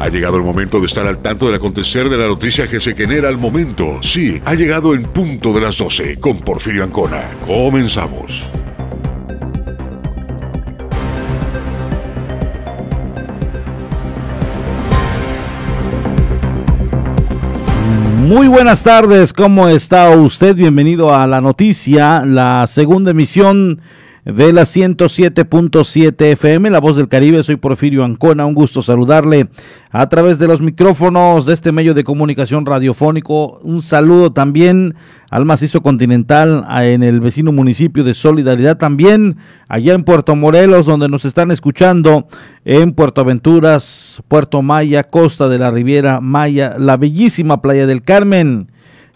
Ha llegado el momento de estar al tanto del acontecer de la noticia que se genera al momento. Sí, ha llegado en punto de las 12 con Porfirio Ancona. Comenzamos. Muy buenas tardes, ¿cómo está usted? Bienvenido a la noticia, la segunda emisión de la 107.7 FM, La Voz del Caribe. Soy Porfirio Ancona, un gusto saludarle a través de los micrófonos de este medio de comunicación radiofónico. Un saludo también al macizo continental, en el vecino municipio de Solidaridad también, allá en Puerto Morelos, donde nos están escuchando, en Puerto Aventuras, Puerto Maya, Costa de la Riviera Maya, la bellísima Playa del Carmen.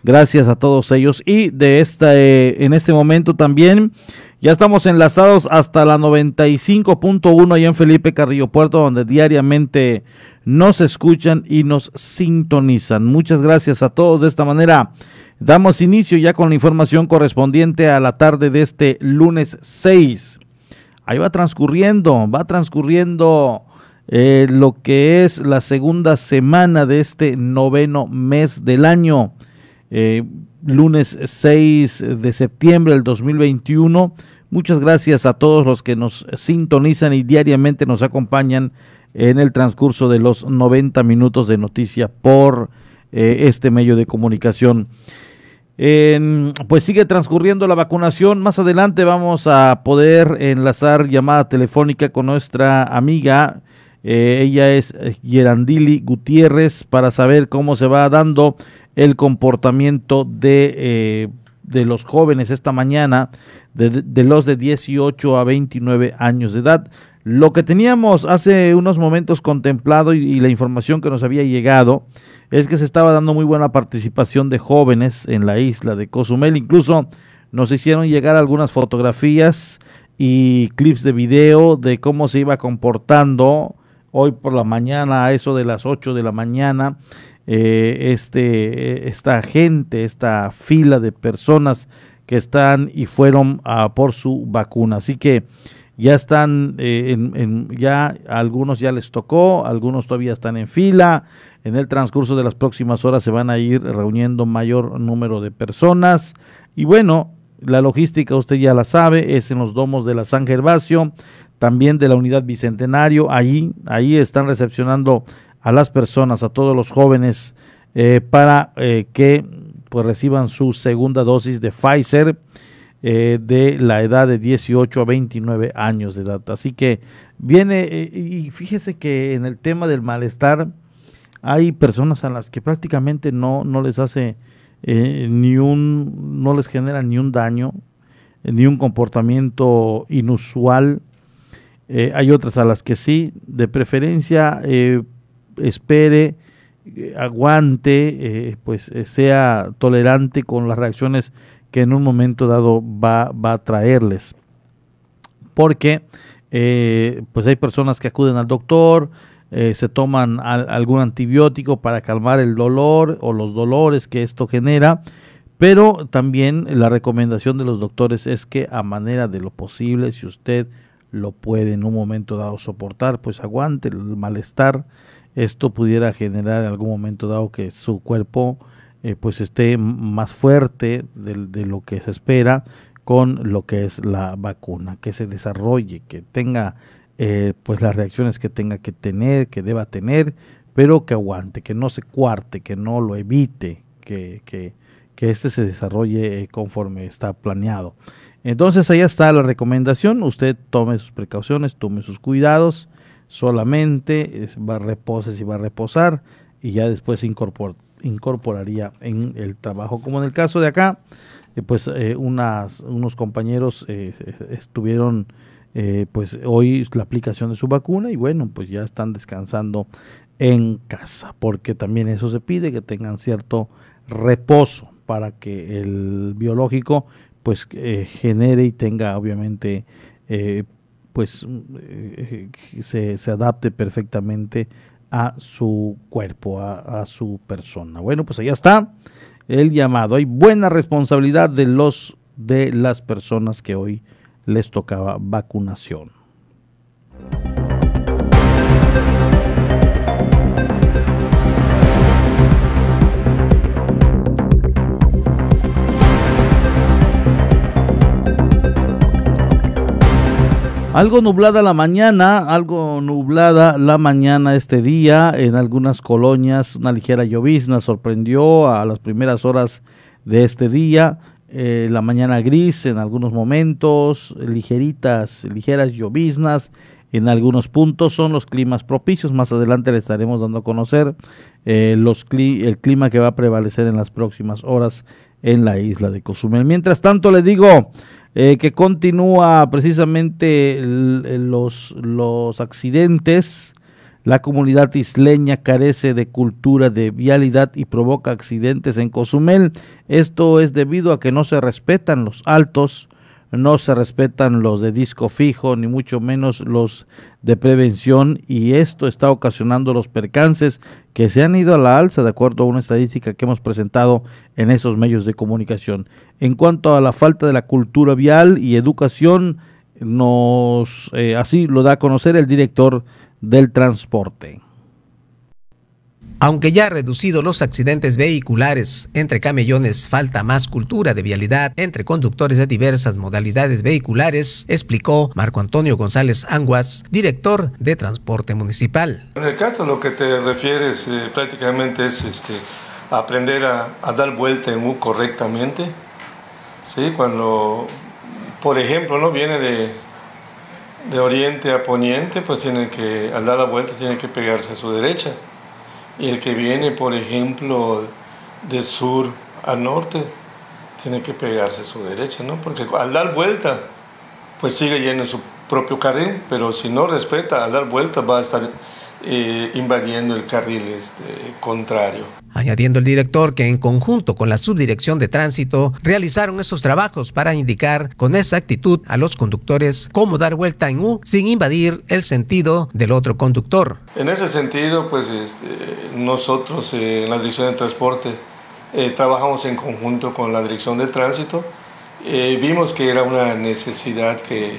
Gracias a todos ellos. Y de esta, eh, en este momento también ya estamos enlazados hasta la 95.1 allá en Felipe Carrillo Puerto, donde diariamente nos escuchan y nos sintonizan. Muchas gracias a todos. De esta manera damos inicio ya con la información correspondiente a la tarde de este lunes 6. Ahí va transcurriendo, va transcurriendo eh, lo que es la segunda semana de este noveno mes del año. Eh, lunes 6 de septiembre del 2021. Muchas gracias a todos los que nos sintonizan y diariamente nos acompañan en el transcurso de los 90 minutos de noticia por eh, este medio de comunicación. pues sigue transcurriendo la vacunación. Más adelante vamos a poder enlazar llamada telefónica con nuestra amiga. Eh, ella es Gerandili Gutiérrez para saber cómo se va dando el comportamiento de, eh, de los jóvenes esta mañana, de, los de 18 a 29 años de edad. Lo que teníamos hace unos momentos contemplado y, la información que nos había llegado es que se estaba dando muy buena participación de jóvenes en la isla de Cozumel. Incluso nos hicieron llegar algunas fotografías y clips de video de cómo se iba comportando hoy por la mañana, a eso de las 8 de la mañana, eh, este, esta gente, esta fila de personas que están y fueron por su vacuna. Así que ya están, eh, en, ya algunos ya les tocó, algunos todavía están en fila. En el transcurso de las próximas horas se van a ir reuniendo mayor número de personas. Y bueno, la logística usted ya la sabe, es en los domos de la San Gervasio, también de la unidad Bicentenario. Ahí, ahí están recepcionando a las personas, a todos los jóvenes, eh, para eh, que pues reciban su segunda dosis de Pfizer eh, de la edad de 18 a 29 años de edad. Así que viene, y fíjese que en el tema del malestar hay personas a las que prácticamente no, no les hace ni un, no les genera ni un daño, ni un comportamiento inusual. Hay otras a las que sí, de preferencia espere, eh, aguante, eh, pues eh, sea tolerante con las reacciones que en un momento dado va, va a traerles. Porque pues hay personas que acuden al doctor, se toman algún antibiótico para calmar el dolor o los dolores que esto genera, pero también la recomendación de los doctores es que a manera de lo posible, si usted lo puede en un momento dado soportar, pues aguante el malestar esto pudiera generar en algún momento dado que su cuerpo eh, pues esté más fuerte de, lo que se espera con lo que es la vacuna, que se desarrolle, que tenga eh, pues las reacciones que tenga que tener, que deba tener, pero que aguante, que no se cuarte, que no lo evite, que, que, que este se desarrolle eh, conforme está planeado. Entonces ahí está la recomendación, usted tome sus precauciones, tome sus cuidados, solamente va a reposar si va a reposar y ya después se incorporaría en el trabajo. Como en el caso de acá, eh, pues eh, unas, unos compañeros eh, estuvieron pues hoy la aplicación de su vacuna y bueno, pues ya están descansando en casa, porque también eso se pide, que tengan cierto reposo para que el biológico pues genere y tenga obviamente pues eh, se, se, adapte perfectamente a su cuerpo, a, su persona. Bueno, pues allá está el llamado. Hay buena responsabilidad de los de las personas que hoy les tocaba vacunación. Algo nublada la mañana, algo nublada la mañana este día en algunas colonias, una ligera llovizna sorprendió a las primeras horas de este día, eh, la mañana gris en algunos momentos, ligeritas, ligeras lloviznas en algunos puntos son los climas propicios, más adelante le estaremos dando a conocer eh, los el clima que va a prevalecer en las próximas horas en la isla de Cozumel. Mientras tanto le digo, eh, que continúa precisamente los, los accidentes. La comunidad isleña carece de cultura de vialidad y provoca accidentes en Cozumel. Esto es debido a que no se respetan los altos, no se respetan los de disco fijo, ni mucho menos los de prevención, y esto está ocasionando los percances que se han ido a la alza, de acuerdo a una estadística que hemos presentado en esos medios de comunicación. En cuanto a la falta de la cultura vial y educación, nos eh, así lo da a conocer el director del transporte. Aunque ya ha reducido los accidentes vehiculares entre camellones, falta más cultura de vialidad entre conductores de diversas modalidades vehiculares, explicó Marco Antonio González Anguas, director de Transporte Municipal. En el caso lo que te refieres eh, prácticamente es este, aprender a, dar vuelta en U correctamente. ¿sí? Cuando, por ejemplo, no viene de, de oriente a poniente, pues tiene que, al dar la vuelta tiene que pegarse a su derecha y el que viene, por ejemplo, de sur a norte, tiene que pegarse a su derecha, ¿no? Porque al dar vuelta, pues sigue yendo en su propio carril, pero si no respeta, al dar vuelta va a estar eh, invadiendo el carril este, contrario. Añadiendo el director que en conjunto con la subdirección de tránsito realizaron estos trabajos para indicar con exactitud a los conductores cómo dar vuelta en U sin invadir el sentido del otro conductor. En ese sentido, pues este, nosotros eh, en la dirección de transporte eh, trabajamos en conjunto con la dirección de tránsito. vimos que era una necesidad que,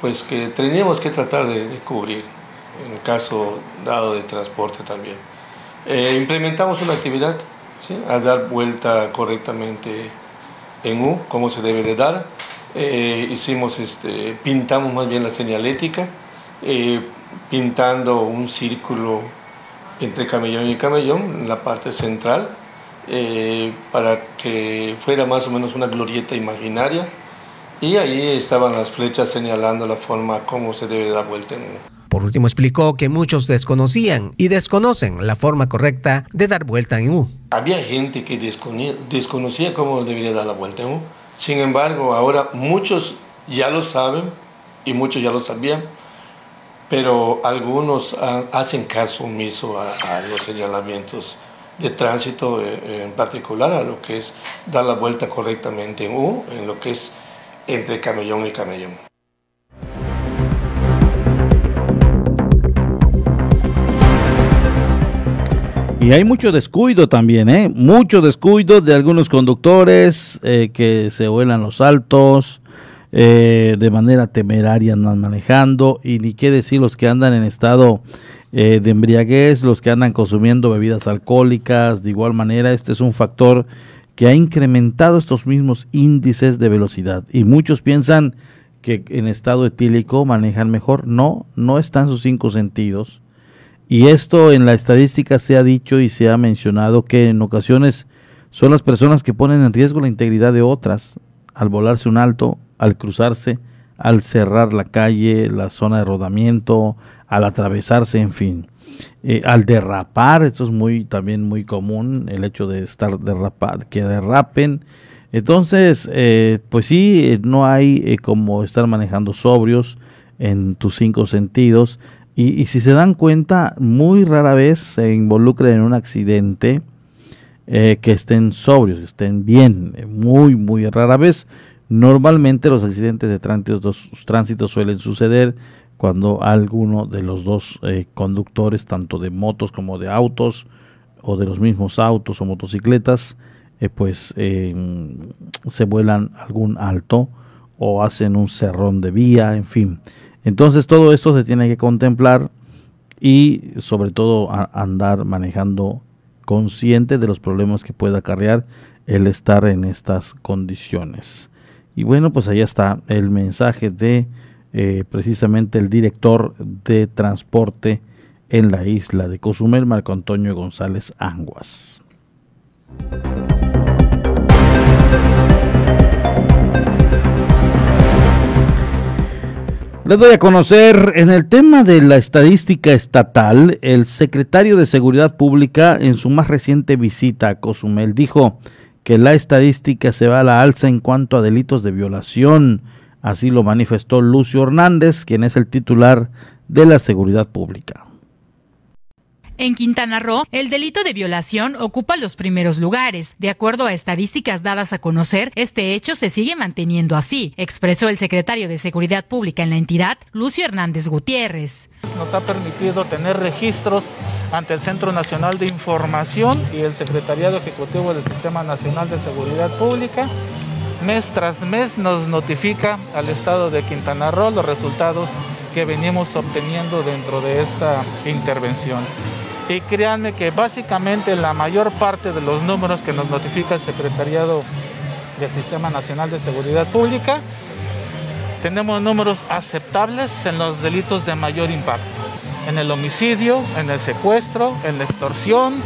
pues, que teníamos que tratar de cubrir en el caso dado de transporte también. Eh, implementamos una actividad a dar vuelta correctamente en U, como se debe de dar. Eh, hicimos, este, pintamos más bien la señalética, eh, pintando un círculo entre camellón y camellón en la parte central, para que fuera más o menos una glorieta imaginaria. Y ahí estaban las flechas señalando la forma como se debe dar vuelta en U. Por último, explicó que muchos desconocían y desconocen la forma correcta de dar vuelta en U. Había gente que desconocía cómo debería dar la vuelta en U. Sin embargo, ahora muchos ya lo saben y muchos ya lo sabían, pero algunos hacen caso omiso a, los señalamientos de tránsito, eh, en particular a lo que es dar la vuelta correctamente en U, en lo que es entre camellón y camellón. Y hay mucho descuido también, ¿eh? Mucho descuido de algunos conductores eh, que se vuelan los altos, eh, de manera temeraria andan manejando, y ni qué decir los que andan en estado eh, de embriaguez, los que andan consumiendo bebidas alcohólicas, de igual manera, este es un factor que ha incrementado estos mismos índices de velocidad. Y muchos piensan que en estado etílico manejan mejor. No, no están sus cinco sentidos y esto en la estadística se ha dicho y se ha mencionado que en ocasiones son las personas que ponen en riesgo la integridad de otras al volarse un alto, al cruzarse, al cerrar la calle, la zona de rodamiento, al atravesarse, en fin. Eh, al derrapar, esto es muy también muy común, el hecho de estar derrapado, que derrapen. Entonces, eh, pues sí, no hay eh, como estar manejando sobrios en tus cinco sentidos y, si se dan cuenta, muy rara vez se involucran en un accidente eh, que estén sobrios, que estén bien, eh, muy, muy rara vez. Normalmente los accidentes de tránsito, suelen suceder cuando alguno de los dos eh, conductores, tanto de motos como de autos, o de los mismos autos o motocicletas, pues se vuelan algún alto o hacen un cerrón de vía, en fin. Entonces todo esto se tiene que contemplar y sobre todo andar manejando consciente de los problemas que pueda acarrear el estar en estas condiciones. Y bueno, pues ahí está el mensaje de eh, precisamente el director de transporte en la isla de Cozumel, Marco Antonio González Anguas. Les doy a conocer en el tema de la estadística estatal, el secretario de Seguridad Pública en su más reciente visita a Cozumel dijo que la estadística se va a la alza en cuanto a delitos de violación. Así lo manifestó Lucio Hernández, quien es el titular de la Seguridad Pública. En Quintana Roo, el delito de violación ocupa los primeros lugares. De acuerdo a estadísticas dadas a conocer, este hecho se sigue manteniendo así, expresó el secretario de Seguridad Pública en la entidad, Lucio Hernández Gutiérrez. Nos ha permitido tener registros ante el Centro Nacional de Información y el Secretariado Ejecutivo del Sistema Nacional de Seguridad Pública. Mes tras mes nos notifica al Estado de Quintana Roo los resultados que venimos obteniendo dentro de esta intervención. Y créanme que básicamente la mayor parte de los números que nos notifica el Secretariado del Sistema Nacional de Seguridad Pública, tenemos números aceptables en los delitos de mayor impacto. En el homicidio, en el secuestro, en la extorsión,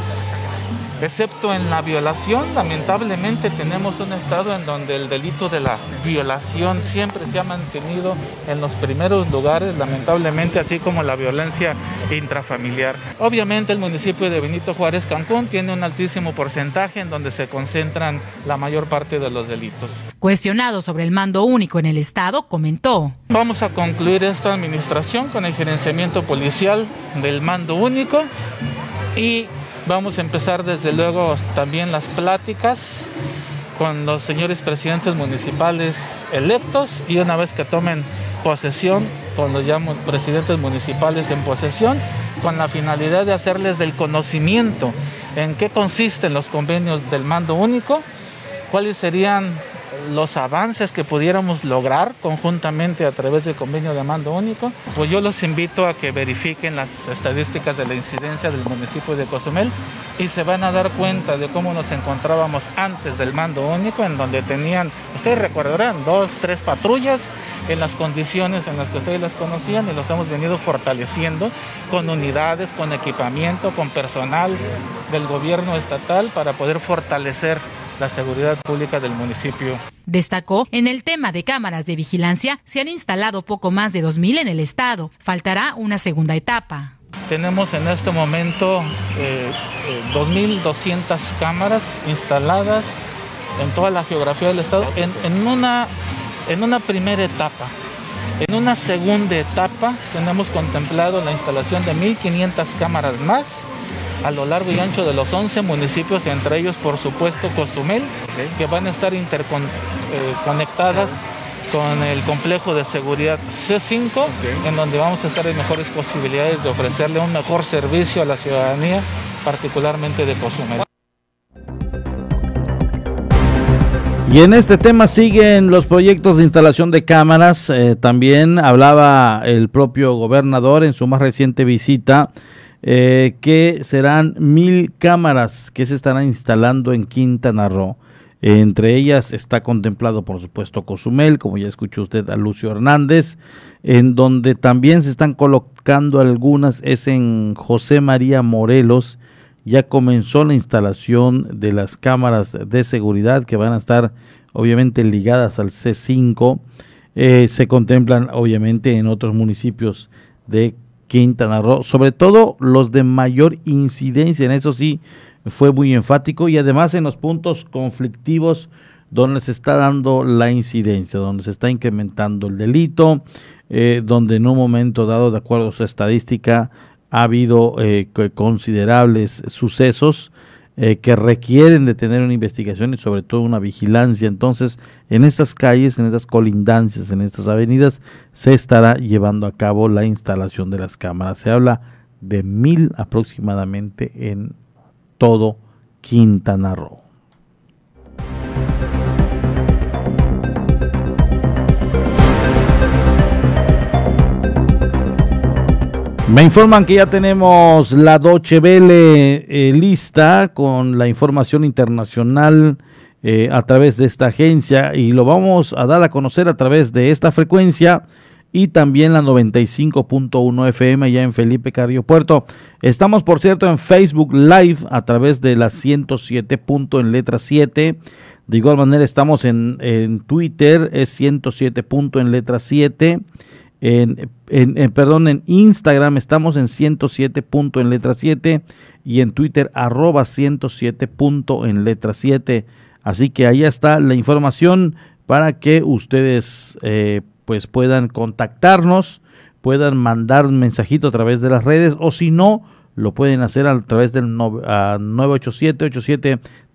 excepto en la violación. Lamentablemente tenemos un estado en donde el delito de la violación siempre se ha mantenido en los primeros lugares, lamentablemente, así como la violencia intrafamiliar. Obviamente el municipio de Benito Juárez Cancún tiene un altísimo porcentaje en donde se concentran la mayor parte de los delitos. Cuestionado sobre el mando único en el estado, comentó. Vamos a concluir esta administración con el gerenciamiento policial del mando único y Vamos a empezar desde luego también las pláticas con los señores presidentes municipales electos y una vez que tomen posesión, con los llamo presidentes municipales en posesión, con la finalidad de hacerles del conocimiento en qué consisten los convenios del mando único, cuáles serían los avances que pudiéramos lograr conjuntamente a través del convenio de mando único, pues yo los invito a que verifiquen las estadísticas de la incidencia del municipio de Cozumel y se van a dar cuenta de cómo nos encontrábamos antes del mando único, en donde tenían, ustedes recordarán, dos, tres patrullas en las condiciones en las que ustedes las conocían y los hemos venido fortaleciendo con unidades, con equipamiento, con personal del gobierno estatal para poder fortalecer la seguridad pública del municipio. Destacó, en el tema de cámaras de vigilancia, se han instalado poco más de 2.000 en el estado. Faltará una segunda etapa. Tenemos en este momento eh, 2.200 eh, cámaras instaladas en toda la geografía del estado en, una, en una primera etapa. En una segunda etapa tenemos contemplado la instalación de 1.500 cámaras más a lo largo y ancho de los 11 municipios, entre ellos por supuesto Cozumel, que van a estar interconectadas eh, con el complejo de seguridad C5, en donde vamos a estar en mejores posibilidades de ofrecerle un mejor servicio a la ciudadanía, particularmente de Cozumel. Y en este tema siguen los proyectos de instalación de cámaras. Eh, también hablaba el propio gobernador en su más reciente visita eh, que serán mil cámaras que se estarán instalando en Quintana Roo. Entre ellas está contemplado, por supuesto, Cozumel, como ya escuchó usted a Lucio Hernández, en donde también se están colocando algunas, es en José María Morelos, ya comenzó la instalación de las cámaras de seguridad que van a estar obviamente ligadas al C5. Eh, se contemplan obviamente en otros municipios de Quintana Roo, sobre todo los de mayor incidencia, en eso sí fue muy enfático y además en los puntos conflictivos donde se está dando la incidencia, donde se está incrementando el delito, eh, donde en un momento dado, de acuerdo a su estadística, ha habido eh, considerables sucesos eh, que requieren de tener una investigación y sobre todo una vigilancia. Entonces, en estas calles, en estas colindancias, en estas avenidas, se estará llevando a cabo la instalación de las cámaras. Se habla de mil aproximadamente en todo Quintana Roo. Me informan que ya tenemos la Doche Vele eh, lista con la información internacional eh, a través de esta agencia y lo vamos a dar a conocer a través de esta frecuencia y también la 95.1 FM ya en Felipe Carrillo Puerto. Estamos, por cierto, en Facebook Live a través de la 107. en letra 7. De igual manera estamos en, en Twitter, es 107. en letra 7. En, en, perdón, en Instagram estamos en 107. en letra 7 y en Twitter arroba 107. en letra 7. Así que ahí está la información para que ustedes eh, pues puedan contactarnos, puedan mandar un mensajito a través de las redes o si no, lo pueden hacer a través del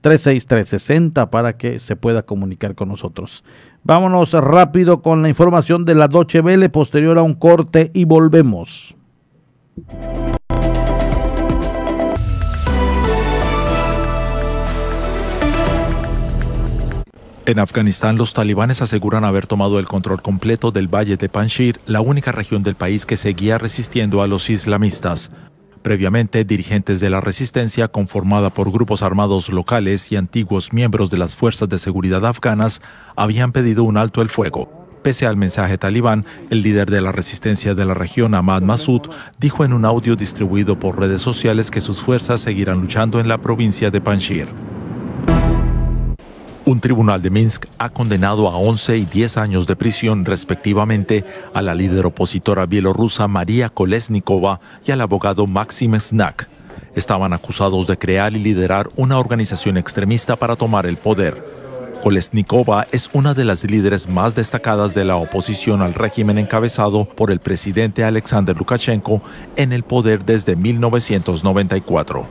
987-87-36360 para que se pueda comunicar con nosotros. Vámonos rápido con la información de la Doche Vele posterior a un corte y volvemos. En Afganistán, los talibanes aseguran haber tomado el control completo del valle de Panjshir, la única región del país que seguía resistiendo a los islamistas. Previamente, dirigentes de la resistencia, conformada por grupos armados locales y antiguos miembros de las fuerzas de seguridad afganas, habían pedido un alto el fuego. Pese al mensaje talibán, el líder de la resistencia de la región, Ahmad Massoud, dijo en un audio distribuido por redes sociales que sus fuerzas seguirán luchando en la provincia de Panjshir. Un tribunal de Minsk ha condenado a 11 y 10 años de prisión respectivamente a la líder opositora bielorrusa María Kolesnikova y al abogado Maxim Snak. Estaban acusados de crear y liderar una organización extremista para tomar el poder. Kolesnikova es una de las líderes más destacadas de la oposición al régimen encabezado por el presidente Alexander Lukashenko en el poder desde 1994.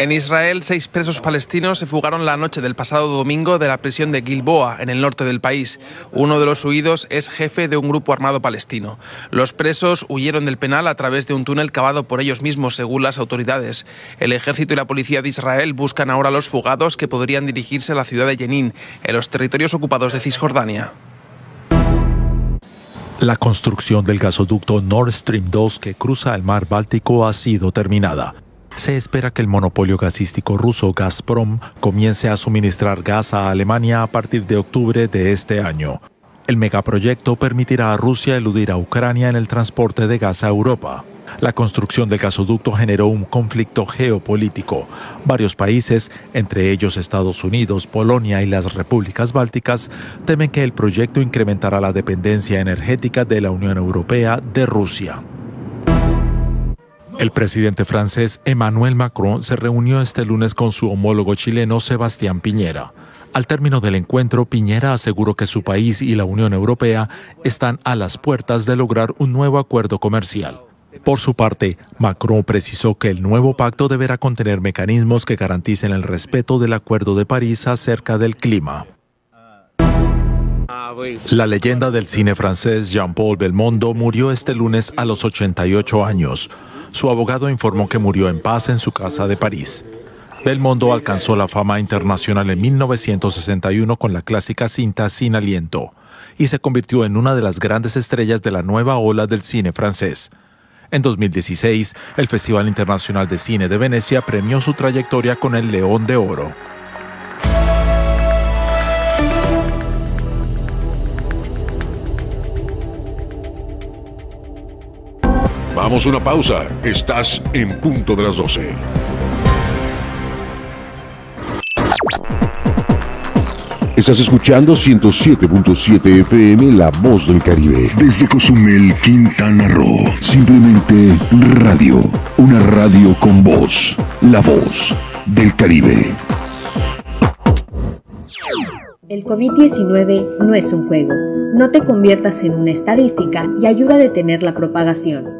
En Israel, seis presos palestinos se fugaron la noche del pasado domingo de la prisión de Gilboa, en el norte del país. Uno de los huidos es jefe de un grupo armado palestino. Los presos huyeron del penal a través de un túnel cavado por ellos mismos, según las autoridades. El ejército y la policía de Israel buscan ahora a los fugados que podrían dirigirse a la ciudad de Jenin, en los territorios ocupados de Cisjordania. La construcción del gasoducto Nord Stream 2 que cruza el mar Báltico ha sido terminada se espera que el monopolio gasístico ruso Gazprom comience a suministrar gas a Alemania a partir de octubre de este año. El megaproyecto permitirá a Rusia eludir a Ucrania en el transporte de gas a Europa. La construcción del gasoducto generó un conflicto geopolítico. Varios países, entre ellos Estados Unidos, Polonia y las repúblicas bálticas, temen que el proyecto incrementará la dependencia energética de la Unión Europea de Rusia. El presidente francés Emmanuel Macron se reunió este lunes con su homólogo chileno Sebastián Piñera. Al término del encuentro, Piñera aseguró que su país y la Unión Europea están a las puertas de lograr un nuevo acuerdo comercial. Por su parte, Macron precisó que el nuevo pacto deberá contener mecanismos que garanticen el respeto del Acuerdo de París acerca del clima. La leyenda del cine francés Jean-Paul Belmondo murió este lunes a los 88 años. Su abogado informó que murió en paz en su casa de París. Belmondo alcanzó la fama internacional en 1961 con la clásica cinta Sin Aliento y se convirtió en una de las grandes estrellas de la nueva ola del cine francés. En 2016, el Festival Internacional de Cine de Venecia premió su trayectoria con el León de Oro. Vamos a una pausa. Estás en punto de las 12. Estás escuchando 107.7 FM La Voz del Caribe. Desde Cozumel, Quintana Roo. Simplemente radio. Una radio con voz. La Voz del Caribe. El COVID-19 no es un juego. No te conviertas en una estadística y ayuda a detener la propagación.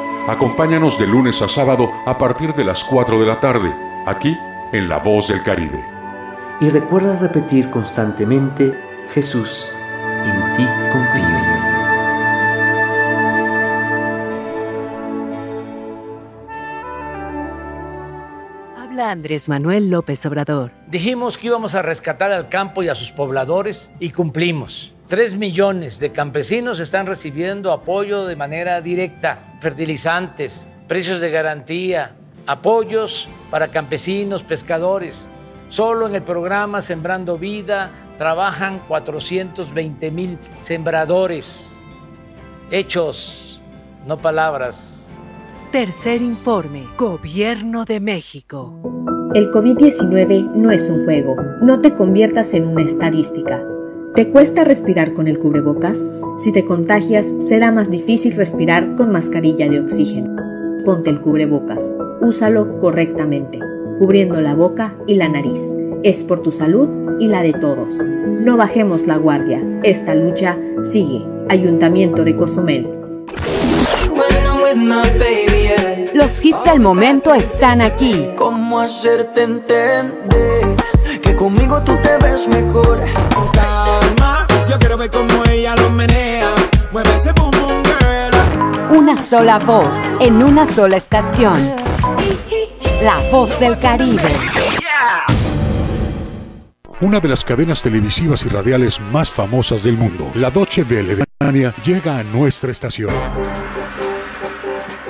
Acompáñanos de lunes a sábado a partir de las 4 de la tarde, aquí en La Voz del Caribe. Y recuerda repetir constantemente, Jesús, en ti confío. Habla Andrés Manuel López Obrador. Dijimos que íbamos a rescatar al campo y a sus pobladores y cumplimos. Tres millones de campesinos están recibiendo apoyo de manera directa, fertilizantes, precios de garantía, apoyos para campesinos, pescadores. Solo en el programa Sembrando Vida trabajan 420 mil sembradores. Hechos, no palabras. Tercer informe, Gobierno de México. El COVID-19 no es un juego. No te conviertas en una estadística. ¿Te cuesta respirar con el cubrebocas? Si te contagias, será más difícil respirar con mascarilla de oxígeno. Ponte el cubrebocas. Úsalo correctamente, cubriendo la boca y la nariz. Es por tu salud y la de todos. No bajemos la guardia. Esta lucha sigue. Ayuntamiento de Cozumel. Los hits del momento están aquí. ¿Cómo hacerte entender que conmigo tú te ves mejor? Yo quiero ver cómo ella lo menea. Mueve ese boom boom girl. Una sola voz en una sola estación. La voz del Caribe. Una de las cadenas televisivas y radiales más famosas del mundo, la Deutsche Welle de Alemania, llega a nuestra estación.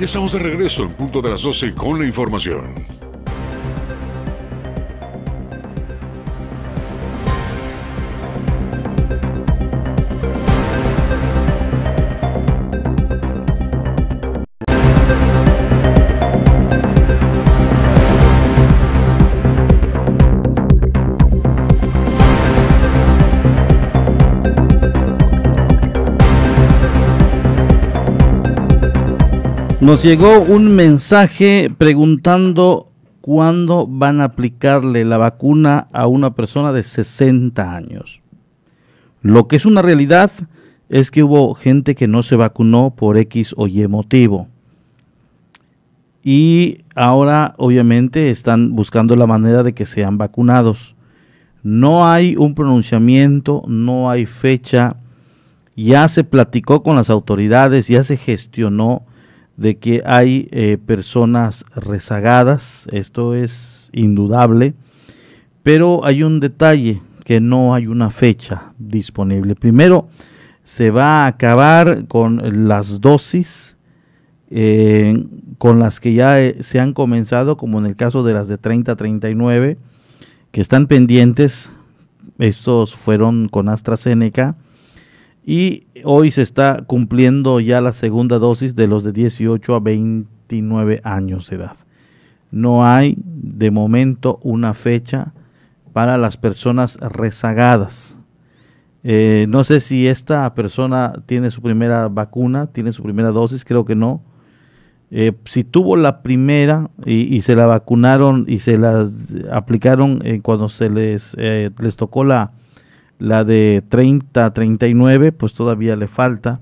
Y estamos de regreso en punto de las 12 con la información. Nos llegó un mensaje preguntando cuándo van a aplicarle la vacuna a una persona de 60 años. Lo que es una realidad es que hubo gente que no se vacunó por X o Y motivo. Y ahora obviamente están buscando la manera de que sean vacunados. No hay un pronunciamiento, no hay fecha. Ya se platicó con las autoridades, ya se gestionó de que hay eh, personas rezagadas, esto es indudable, pero hay un detalle, que no hay una fecha disponible. Primero, se va a acabar con las dosis eh, con las que ya eh, se han comenzado, como en el caso de las de 30 a 39, que están pendientes, estos fueron con AstraZeneca, y hoy se está cumpliendo ya la segunda dosis de los de 18 a 29 años de edad. No hay de momento una fecha para las personas rezagadas. Eh, no sé si esta persona tiene su primera vacuna, tiene su primera dosis, creo que no. Eh, si tuvo la primera y, se la vacunaron y se las aplicaron eh, cuando se les, les tocó la, la de 30 a 39, pues todavía le falta.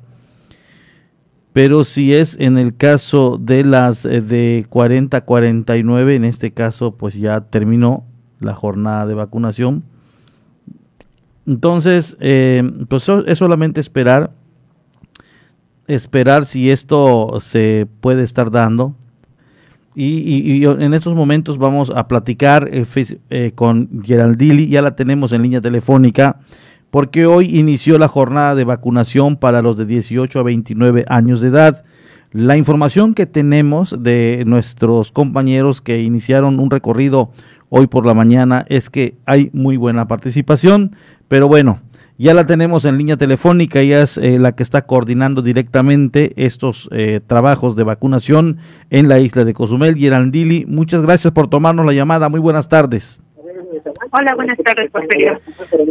pero si es en el caso de las eh, de 40 a 49, en este caso pues ya terminó la jornada de vacunación. Entonces, eh, pues es solamente esperar, esperar si esto se puede estar dando. Y, en estos momentos vamos a platicar eh, eh, con Geraldili, ya la tenemos en línea telefónica, porque hoy inició la jornada de vacunación para los de 18 a 29 años de edad. La información que tenemos de nuestros compañeros que iniciaron un recorrido hoy por la mañana es que hay muy buena participación, pero bueno, ya la tenemos en línea telefónica, ella es eh, la que está coordinando directamente estos eh, trabajos de vacunación en la isla de Cozumel. Geraldili, muchas gracias por tomarnos la llamada. Muy buenas tardes. Hola, buenas tardes,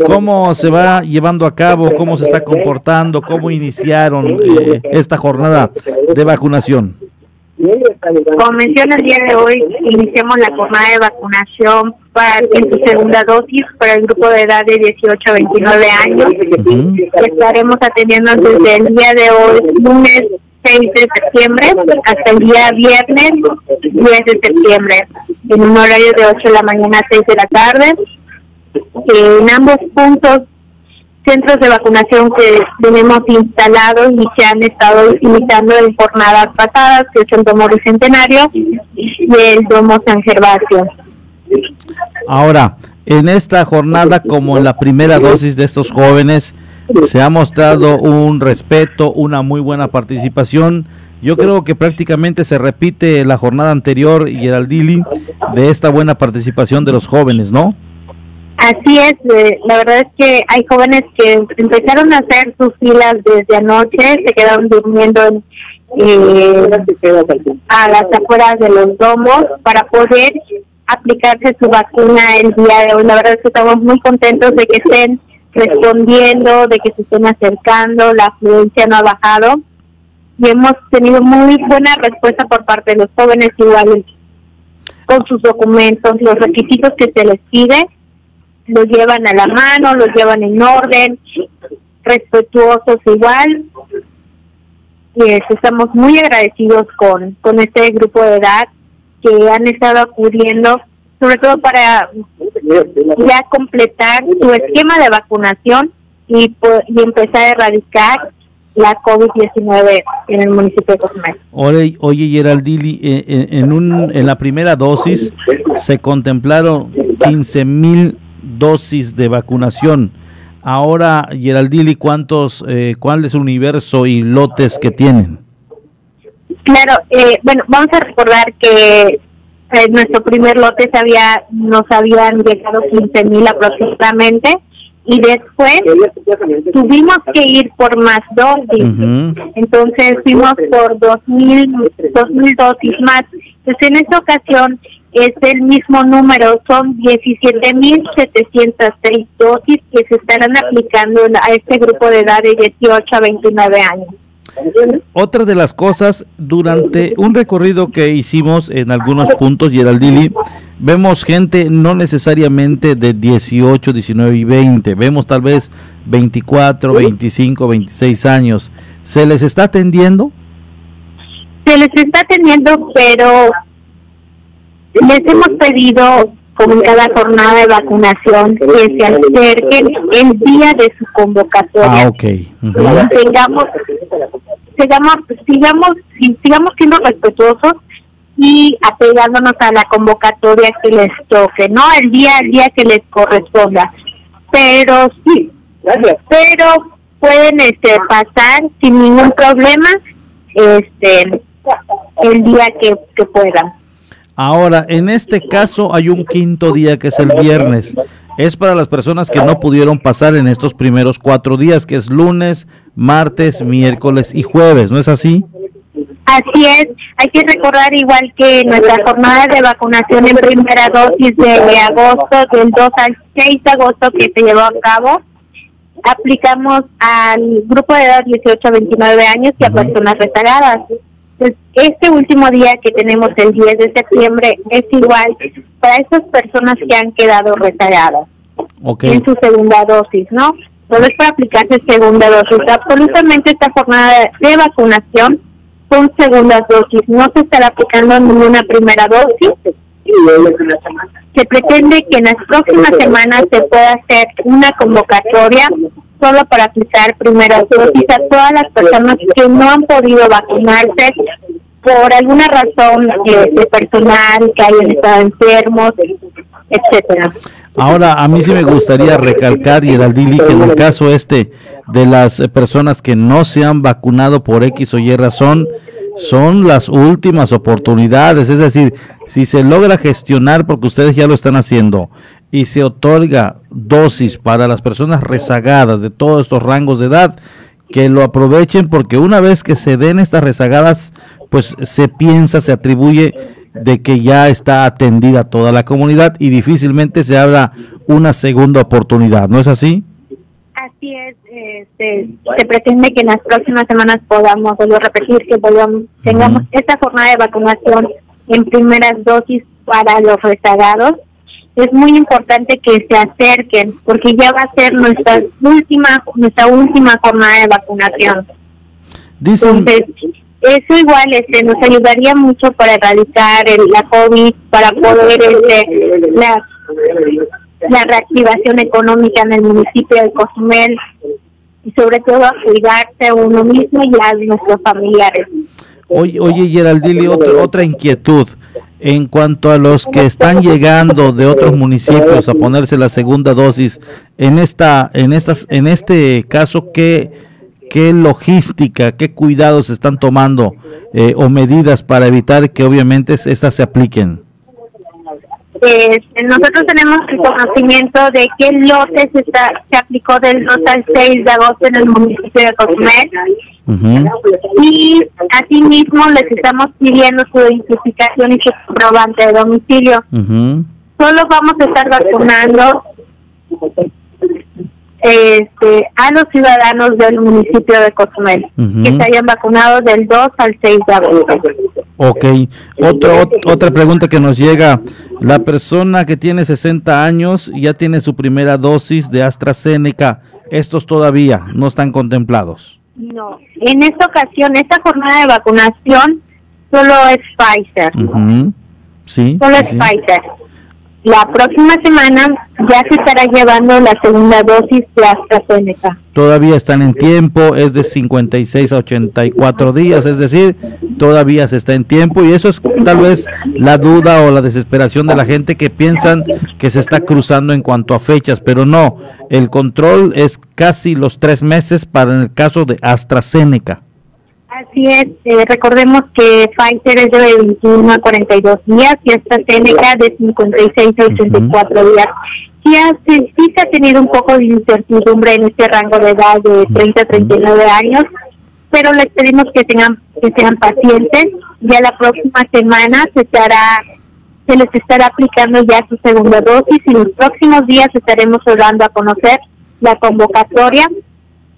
¿Cómo se va llevando a cabo? ¿Cómo se está comportando? ¿Cómo iniciaron eh, esta jornada de vacunación? Como menciona el día de hoy, iniciamos la jornada de vacunación para, en su segunda dosis para el grupo de edad de 18 a 29 años. Estaremos atendiendo desde el día de hoy, lunes 6 de septiembre, hasta el día viernes 10 de septiembre, en un horario de 8 de la mañana a 6 de la tarde. En ambos puntos centros de vacunación que tenemos instalados y que han estado imitando en jornadas pasadas, que es el Domo Bicentenario y el Domo San Gervasio. Ahora, en esta jornada, como en la primera dosis de estos jóvenes, se ha mostrado un respeto, una muy buena participación. Yo creo que prácticamente se repite la jornada anterior, Geraldili, de esta buena participación de los jóvenes, ¿no? Así es, eh, la verdad es que hay jóvenes que empezaron a hacer sus filas desde anoche, se quedaron durmiendo eh, a las afueras de los domos para poder aplicarse su vacuna el día de hoy. La verdad es que estamos muy contentos de que estén respondiendo, de que se estén acercando, la afluencia no ha bajado y hemos tenido muy buena respuesta por parte de los jóvenes igual con sus documentos, los requisitos que se les pide los llevan a la mano, los llevan en orden, respetuosos igual. Y estamos muy agradecidos con, con este grupo de edad que han estado acudiendo, sobre todo para ya completar su esquema de vacunación y, y empezar a erradicar la COVID-19 en el municipio de Cozumel. Oye, oye Geraldili, eh, eh, en, un, en la primera dosis se contemplaron 15 mil dosis de vacunación. Ahora, Geraldili, ¿cuántos, eh, ¿cuál es el universo y lotes que tienen? Claro, eh, bueno, vamos a recordar que en nuestro primer lote se había, nos habían llegado 15 mil aproximadamente y después tuvimos que ir por más dosis. Entonces fuimos por dos mil, dos mil dosis más. Entonces en esta ocasión es el mismo número, son 17.706 dosis que se estarán aplicando a este grupo de edad de 18 a 29 años. Otra de las cosas, durante un recorrido que hicimos en algunos puntos, Geraldili, vemos gente no necesariamente de 18, 19 y 20, vemos tal vez 24, 25, 26 años. ¿Se les está atendiendo? Se les está atendiendo, pero les hemos pedido, como en cada jornada de vacunación, que se acerquen el día de su convocatoria. Ah, ok. Tengamos, sigamos, sigamos, sigamos siendo respetuosos y apegándonos a la convocatoria que les toque, ¿no? El día, el día que les corresponda. Pero sí, pero pueden este pasar sin ningún problema este el día que, que puedan. Ahora, en este caso hay un quinto día que es el viernes. Es para las personas que no pudieron pasar en estos primeros cuatro días, que es lunes, martes, miércoles y jueves, ¿no es así? Así es, hay que recordar igual que nuestra jornada de vacunación en primera dosis de agosto, del 2 al 6 de agosto que se llevó a cabo, aplicamos al grupo de edad 18 a 29 años y a personas rezagadas. Pues, este último día que tenemos el 10 de septiembre es igual para esas personas que han quedado rezagadas en su segunda dosis, ¿no? Solo es para aplicarse segunda dosis. Absolutamente esta jornada de vacunación son segundas dosis. No se estará aplicando ninguna primera dosis. Se pretende que en las próximas semanas se pueda hacer una convocatoria solo para aplicar primeras dosis a todas las personas que no han podido vacunarse por alguna razón eh, de personal, que hayan estado enfermos, Ahora, a mí sí me gustaría recalcar, Geraldili, que en el caso este de las personas que no se han vacunado por X o Y razón, son las últimas oportunidades. Es decir, si se logra gestionar, porque ustedes ya lo están haciendo, y se otorga dosis para las personas rezagadas de todos estos rangos de edad, que lo aprovechen porque una vez que se den estas rezagadas, pues se piensa, se atribuye de que ya está atendida toda la comunidad y difícilmente se abra una segunda oportunidad, ¿no es así? Así es, este, se pretende que en las próximas semanas podamos, vuelvo a repetir, que volvamos, tengamos esta jornada de vacunación en primeras dosis para los rezagados. Es muy importante que se acerquen porque ya va a ser nuestra última, nuestra última jornada de vacunación. Dicen, eso igual este nos ayudaría mucho para erradicar el, la COVID, para poder este, la, la reactivación económica en el municipio de Cozumel y sobre todo a cuidarse uno mismo y a nuestros familiares. Oye, oye Geraldili, otra, otra inquietud. En cuanto a los que están llegando de otros municipios a ponerse la segunda dosis, en esta, en estas, en este caso, ¿qué, qué logística, qué cuidados están tomando eh, o medidas para evitar que obviamente estas se apliquen? Este, nosotros tenemos el conocimiento de qué lote se, está, se aplicó del 2 al 6 de agosto en el municipio de Cozumel. Y asimismo les estamos pidiendo su identificación y su comprobante de domicilio. Solo vamos a estar vacunando este, a los ciudadanos del municipio de Cozumel que se hayan vacunado del 2 al 6 de agosto. Ok, Otro, otra pregunta que nos llega, la persona que tiene 60 años ya tiene su primera dosis de AstraZeneca, estos todavía no están contemplados. No, en esta ocasión, esta jornada de vacunación solo es Pfizer. Sí. Solo es sí. Pfizer. La próxima semana ya se estará llevando la segunda dosis de AstraZeneca. Todavía están en tiempo, es de 56 a 84 días, es decir, todavía se está en tiempo y eso es tal vez la duda o la desesperación de la gente que piensan que se está cruzando en cuanto a fechas, pero no, el control es casi los tres meses para en el caso de AstraZeneca. Así es, eh, recordemos que Pfizer es de 21 a 42 días y AstraZeneca de 56 a 84 días. Sí, hace- sí se ha tenido un poco de incertidumbre en este rango de edad de 30 a 39 años, pero les pedimos que tengan que sean pacientes. Ya la próxima semana se estará se les estará aplicando ya su segunda dosis y los próximos días estaremos dando a conocer la convocatoria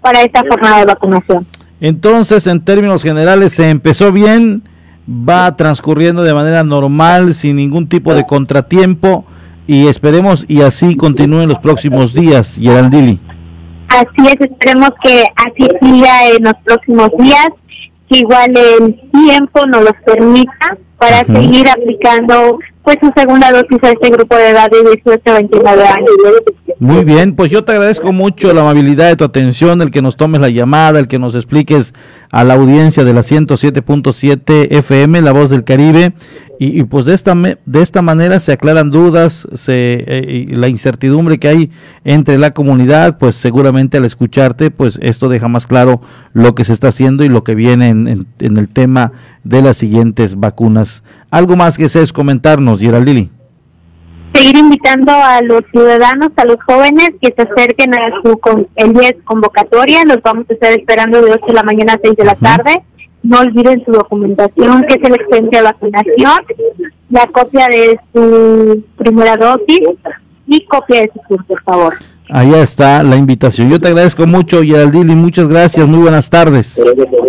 para esta jornada de vacunación. Entonces, en términos generales, se empezó bien, va transcurriendo de manera normal, sin ningún tipo de contratiempo, y esperemos y así continúen los próximos días, Geraldili. Así es, esperemos que así siga en los próximos días, que igual el tiempo nos los permita para seguir aplicando pues su segunda dosis a este grupo de edad de 18 a 29 años. Muy bien, pues yo te agradezco mucho la amabilidad de tu atención, el que nos tomes la llamada, el que nos expliques a la audiencia de la 107.7 FM, La Voz del Caribe, y, y pues de esta, me- de esta manera se aclaran dudas, se, eh, y la incertidumbre que hay entre la comunidad, pues seguramente al escucharte, pues esto deja más claro lo que se está haciendo y lo que viene en, en- en el tema de las siguientes vacunas. Algo más que desees comentarnos, Geraldili. Seguir invitando a los ciudadanos, a los jóvenes que se acerquen a su con, el día de convocatoria, los vamos a estar esperando de 8 de la mañana a 6 de la tarde. No olviden su documentación, que es el expediente de vacunación, la copia de su primera dosis y copia de su CUR, por favor. Allá está la invitación. Yo te agradezco mucho, Geraldili, muchas gracias, muy buenas tardes.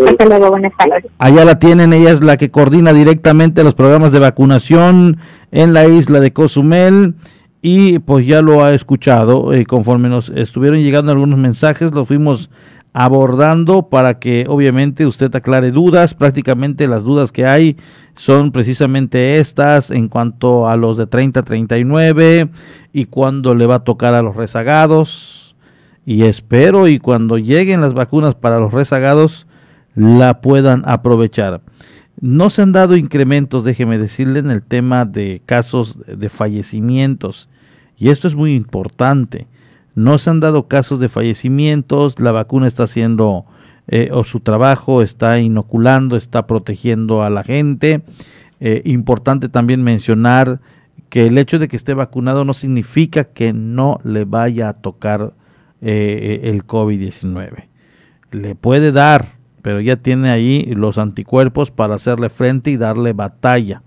Hasta luego, buenas tardes. Allá la tienen, ella es la que coordina directamente los programas de vacunación en la isla de Cozumel y pues ya lo ha escuchado, eh, conforme nos estuvieron llegando algunos mensajes, lo fuimos abordando para que obviamente usted aclare dudas. Prácticamente las dudas que hay son precisamente estas en cuanto a los de 30 a 39 y cuándo le va a tocar a los rezagados. Y espero y cuando lleguen las vacunas para los rezagados la puedan aprovechar. No se han dado incrementos, déjeme decirle, en el tema de casos de fallecimientos. Y esto es muy importante. No se han dado casos de fallecimientos, la vacuna está haciendo eh, o su trabajo, está inoculando, está protegiendo a la gente. Eh, importante también mencionar que el hecho de que esté vacunado no significa que no le vaya a tocar eh, el COVID-19. Le puede dar, pero ya tiene ahí los anticuerpos para hacerle frente y darle batalla.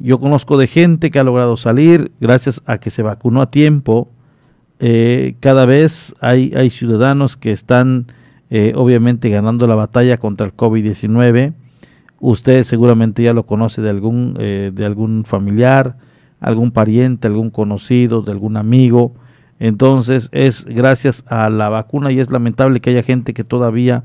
Yo conozco de gente que ha logrado salir gracias a que se vacunó a tiempo eh, cada vez hay, hay, ciudadanos que están eh, obviamente ganando la batalla contra el COVID-19. Usted seguramente ya lo conoce de algún, eh, de algún familiar, algún pariente, algún conocido, de algún amigo. Entonces es gracias a la vacuna y es lamentable que haya gente que todavía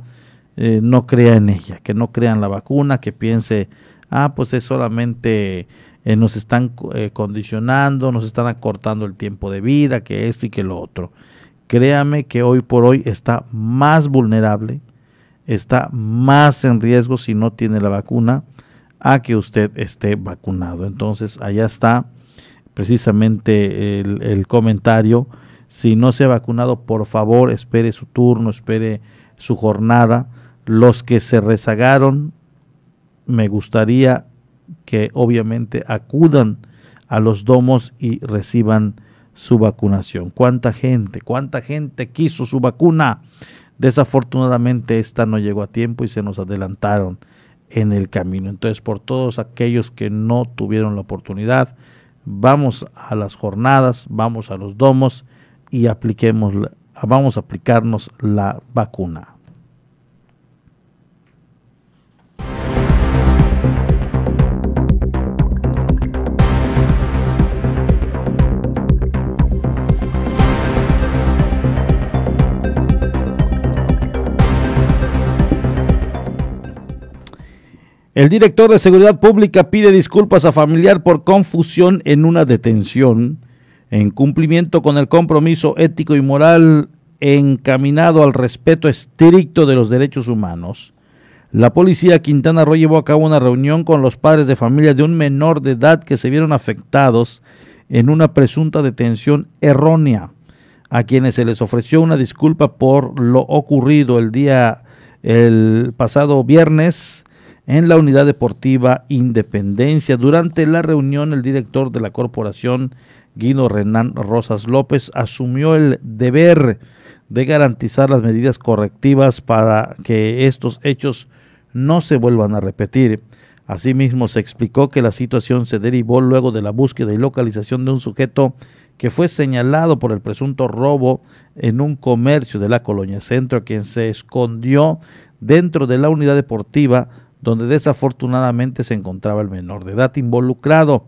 no crea en ella, que no crea en la vacuna, que piense, ah, pues es solamente eh, nos están eh, condicionando, nos están acortando el tiempo de vida, que esto y que lo otro. Créame que hoy por hoy está más vulnerable, está más en riesgo si no tiene la vacuna a que usted esté vacunado. Entonces, allá está precisamente el, el comentario. Si no se ha vacunado, por favor, espere su turno, espere su jornada. Los que se rezagaron, me gustaría que obviamente acudan a los domos y reciban su vacunación. ¿Cuánta gente, cuánta gente quiso su vacuna? Desafortunadamente esta no llegó a tiempo y se nos adelantaron en el camino. Entonces, por todos aquellos que no tuvieron la oportunidad, vamos a las jornadas, vamos a los domos y apliquemos, vamos a aplicarnos la vacuna. El director de Seguridad Pública pide disculpas a familiar por confusión en una detención en cumplimiento con el compromiso ético y moral encaminado al respeto estricto de los derechos humanos. La policía Quintana Roo llevó a cabo una reunión con los padres de familia de un menor de edad que se vieron afectados en una presunta detención errónea, a quienes se les ofreció una disculpa por lo ocurrido el día el pasado viernes en la Unidad Deportiva Independencia. Durante la reunión, el director de la corporación, Guido Renán Rosas López, asumió el deber de garantizar las medidas correctivas para que estos hechos no se vuelvan a repetir. Asimismo, se explicó que la situación se derivó luego de la búsqueda y localización de un sujeto que fue señalado por el presunto robo en un comercio de la colonia Centro, quien se escondió dentro de la unidad deportiva donde desafortunadamente se encontraba el menor de edad involucrado.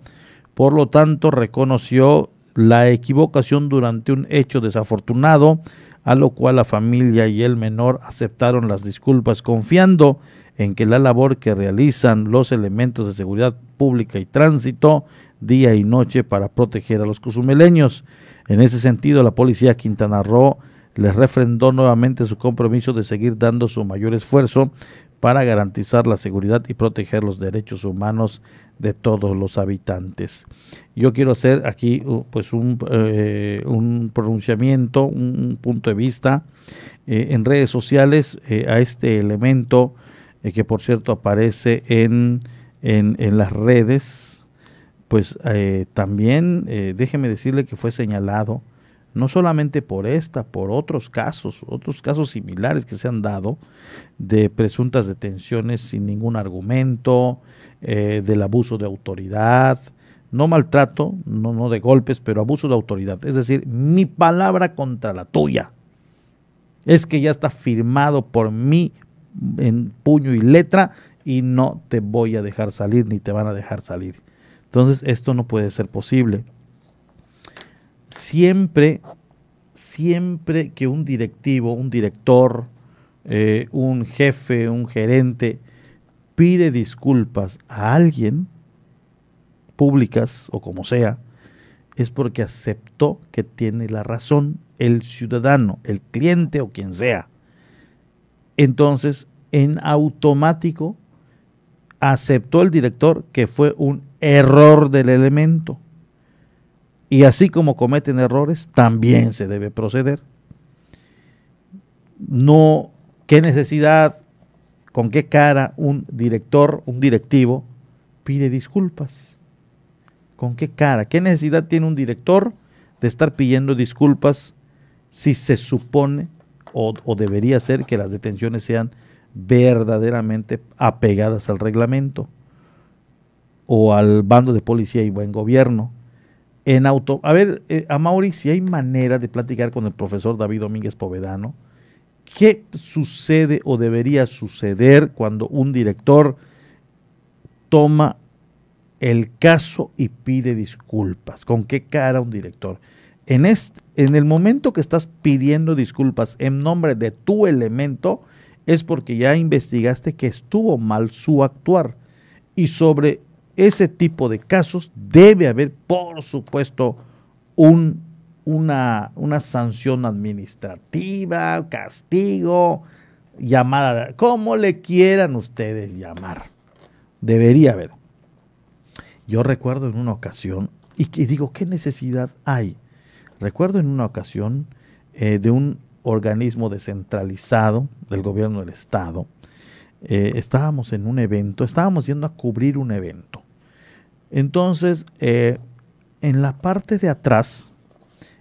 Por lo tanto, reconoció la equivocación durante un hecho desafortunado, a lo cual la familia y el menor aceptaron las disculpas confiando en que la labor que realizan los elementos de seguridad pública y tránsito día y noche para proteger a los cozumeleños. En ese sentido, la policía Quintana Roo les refrendó nuevamente su compromiso de seguir dando su mayor esfuerzo para garantizar la seguridad y proteger los derechos humanos de todos los habitantes. Yo quiero hacer aquí uh, pues un, eh, un pronunciamiento, un punto de vista eh, en redes sociales eh, a este elemento que por cierto aparece en, en, en las redes, pues también déjeme decirle que fue señalado no solamente por esta, por otros casos, otros casos similares que se han dado de presuntas detenciones sin ningún argumento, eh, del abuso de autoridad, no maltrato, no, no de golpes, pero abuso de autoridad. Es decir, mi palabra contra la tuya. Es que ya está firmado por mí en puño y letra y no te voy a dejar salir ni te van a dejar salir. Entonces esto no puede ser posible siempre, siempre que un directivo, un director, eh, un jefe, un gerente pide disculpas a alguien, públicas o como sea, es porque aceptó que tiene la razón el ciudadano, el cliente o quien sea. Entonces, en automático, aceptó el director que fue un error del elemento. Y así como cometen errores, también se debe proceder. No, qué necesidad, con qué cara un director, un directivo, pide disculpas. ¿Con qué cara? ¿Qué necesidad tiene un director de estar pidiendo disculpas si se supone o, o debería ser que las detenciones sean verdaderamente apegadas al reglamento o al bando de policía y buen gobierno? En auto, a ver, eh, a si hay manera de platicar con el profesor David Domínguez Povedano, ¿qué sucede o debería suceder cuando un director toma el caso y pide disculpas? ¿Con qué cara un director? En, este, en el momento que estás pidiendo disculpas en nombre de tu elemento, es porque ya investigaste que estuvo mal su actuar. Y sobre ese tipo de casos debe haber, por supuesto, un, una, una sanción administrativa, castigo, llamada, como le quieran ustedes llamar. Debería haber. Yo recuerdo en una ocasión, y, digo, ¿qué necesidad hay? Recuerdo en una ocasión eh, de un organismo descentralizado del gobierno del Estado, eh, estábamos en un evento, estábamos yendo a cubrir un evento. Entonces, eh, en la parte de atrás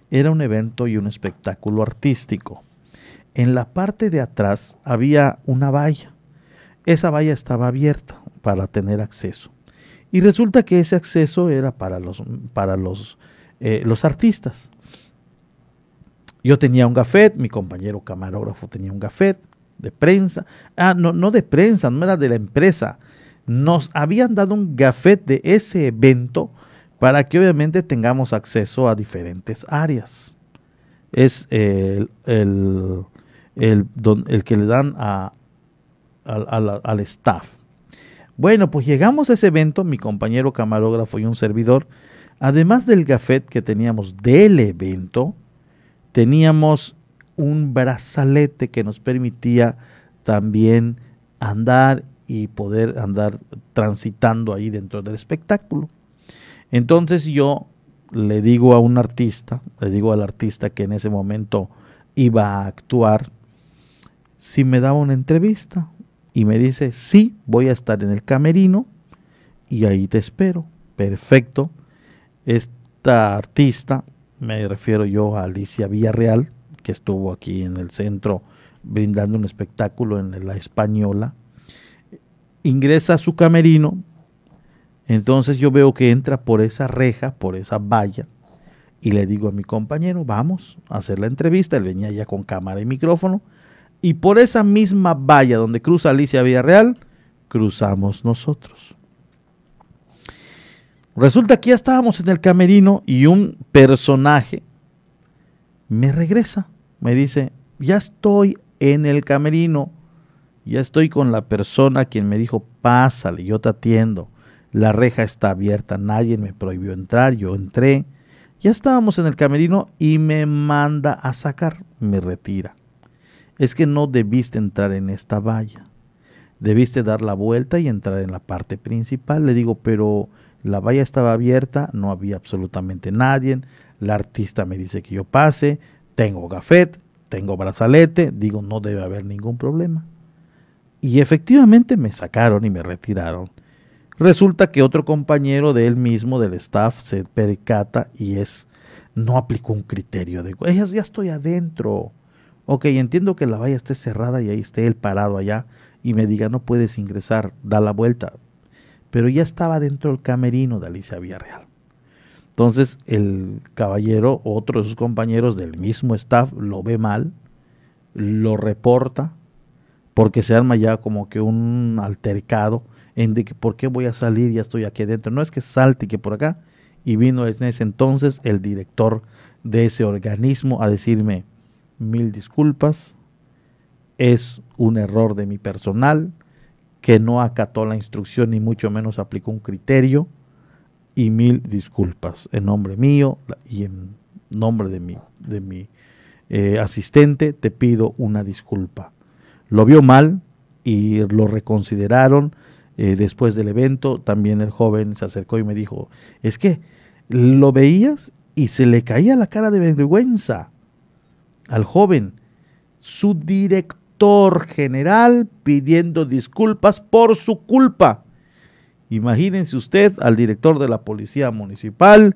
era un evento y un espectáculo artístico. En la parte de atrás había una valla. Esa valla estaba abierta para tener acceso. Y resulta que ese acceso era para los, para los, eh, los artistas. Yo tenía un gafet, mi compañero camarógrafo tenía un gafet de prensa. Ah, no, no de prensa, no era de la empresa, nos habían dado un gafet de ese evento para que obviamente tengamos acceso a diferentes áreas. Es el, el, el, que le dan a, al staff. Bueno, pues llegamos a ese evento, mi compañero camarógrafo y un servidor. Además del gafet que teníamos del evento, teníamos un brazalete que nos permitía también andar y poder andar transitando ahí dentro del espectáculo. Entonces yo le digo a un artista, le digo al artista que en ese momento iba a actuar, si me daba una entrevista y me dice, sí, voy a estar en el camerino y ahí te espero. Perfecto. Esta artista, me refiero yo a Alicia Villarreal, que estuvo aquí en el centro brindando un espectáculo en la española, ingresa a su camerino, entonces yo veo que entra por esa reja, por esa valla, y le digo a mi compañero, vamos a hacer la entrevista, él venía ya con cámara y micrófono, y por esa misma valla donde cruza Alicia Villarreal, cruzamos nosotros. Resulta que ya estábamos en el camerino y un personaje me regresa, me dice, ya estoy en el camerino, ya estoy con la persona quien me dijo, pásale, yo te atiendo. La reja está abierta, nadie me prohibió entrar, yo entré. Ya estábamos en el camerino y me manda a sacar, me retira. Es que no debiste entrar en esta valla. Debiste dar la vuelta y entrar en la parte principal. Le digo, pero la valla estaba abierta, no había absolutamente nadie. La artista me dice que yo pase, tengo gafet, tengo brazalete, digo, no debe haber ningún problema. Y efectivamente me sacaron y me retiraron. Resulta que otro compañero de él mismo, del staff, se percata y es, no aplicó un criterio de, ya, ya estoy adentro. Ok, entiendo que la valla esté cerrada y ahí esté él parado allá y me diga, no puedes ingresar, da la vuelta. Pero ya estaba dentro del camerino de Alicia Villarreal. Entonces el caballero, otro de sus compañeros del mismo staff, lo ve mal, lo reporta porque se arma ya como que un altercado en de que por qué voy a salir, ya estoy aquí adentro. No es que salte que por acá y vino en ese entonces el director de ese organismo a decirme mil disculpas, es un error de mi personal que no acató la instrucción ni mucho menos aplicó un criterio y mil disculpas en nombre mío y en nombre de mi, de mi eh, asistente te pido una disculpa. Lo vio mal y lo reconsideraron eh, después del evento. También el joven se acercó y me dijo, es que lo veías y se le caía la cara de vergüenza al joven. Su director general pidiendo disculpas por su culpa. Imagínense usted al director de la policía municipal